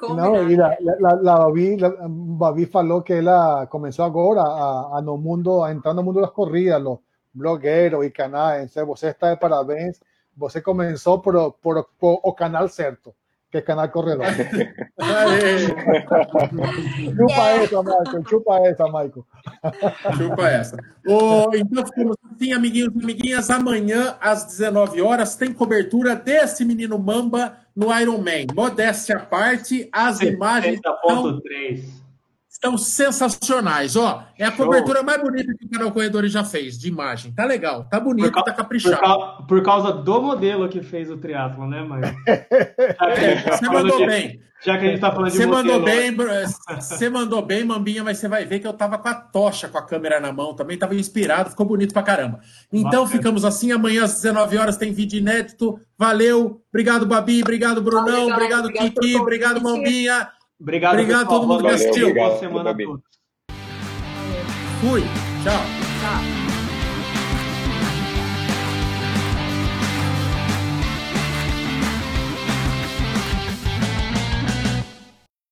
Não, e la, la, la, Babi, la, Babi falou que ela começou agora a, a no mundo, a entrar no mundo das corridas, los blogueiros e canais. Você está de parabéns. Você começou por, por, por o canal certo que é canal corredor. (laughs) (laughs) (laughs) chupa essa, Michael. Chupa essa, Michael. chupa essa. Oh, então, ficamos assim, amiguinhos e amiguinhas. Amanhã, às 19 horas, tem cobertura desse menino Mamba no Iron Man. Modéstia à parte, as imagens. 30.3 estão sensacionais. Ó, é a Show. cobertura mais bonita que o canal Corredores já fez, de imagem. Tá legal, tá bonito, por tá caprichado. Por, causa, por causa do modelo que fez o triatlo, né, mãe? (laughs) É, você mandou de, bem. Já que a gente tá falando de Você mandou bem, você mandou bem, Mambinha, mas você vai ver que eu tava com a tocha com a câmera na mão também, tava inspirado, ficou bonito pra caramba. Então Bacana. ficamos assim, amanhã às 19 horas tem vídeo inédito. Valeu, obrigado Babi, obrigado Brunão, obrigado, obrigado Kiki, obrigado Mambinha. Obrigado, obrigado a todo mundo que assistiu. Boa semana a todos. Fui. Tchau. Tchau.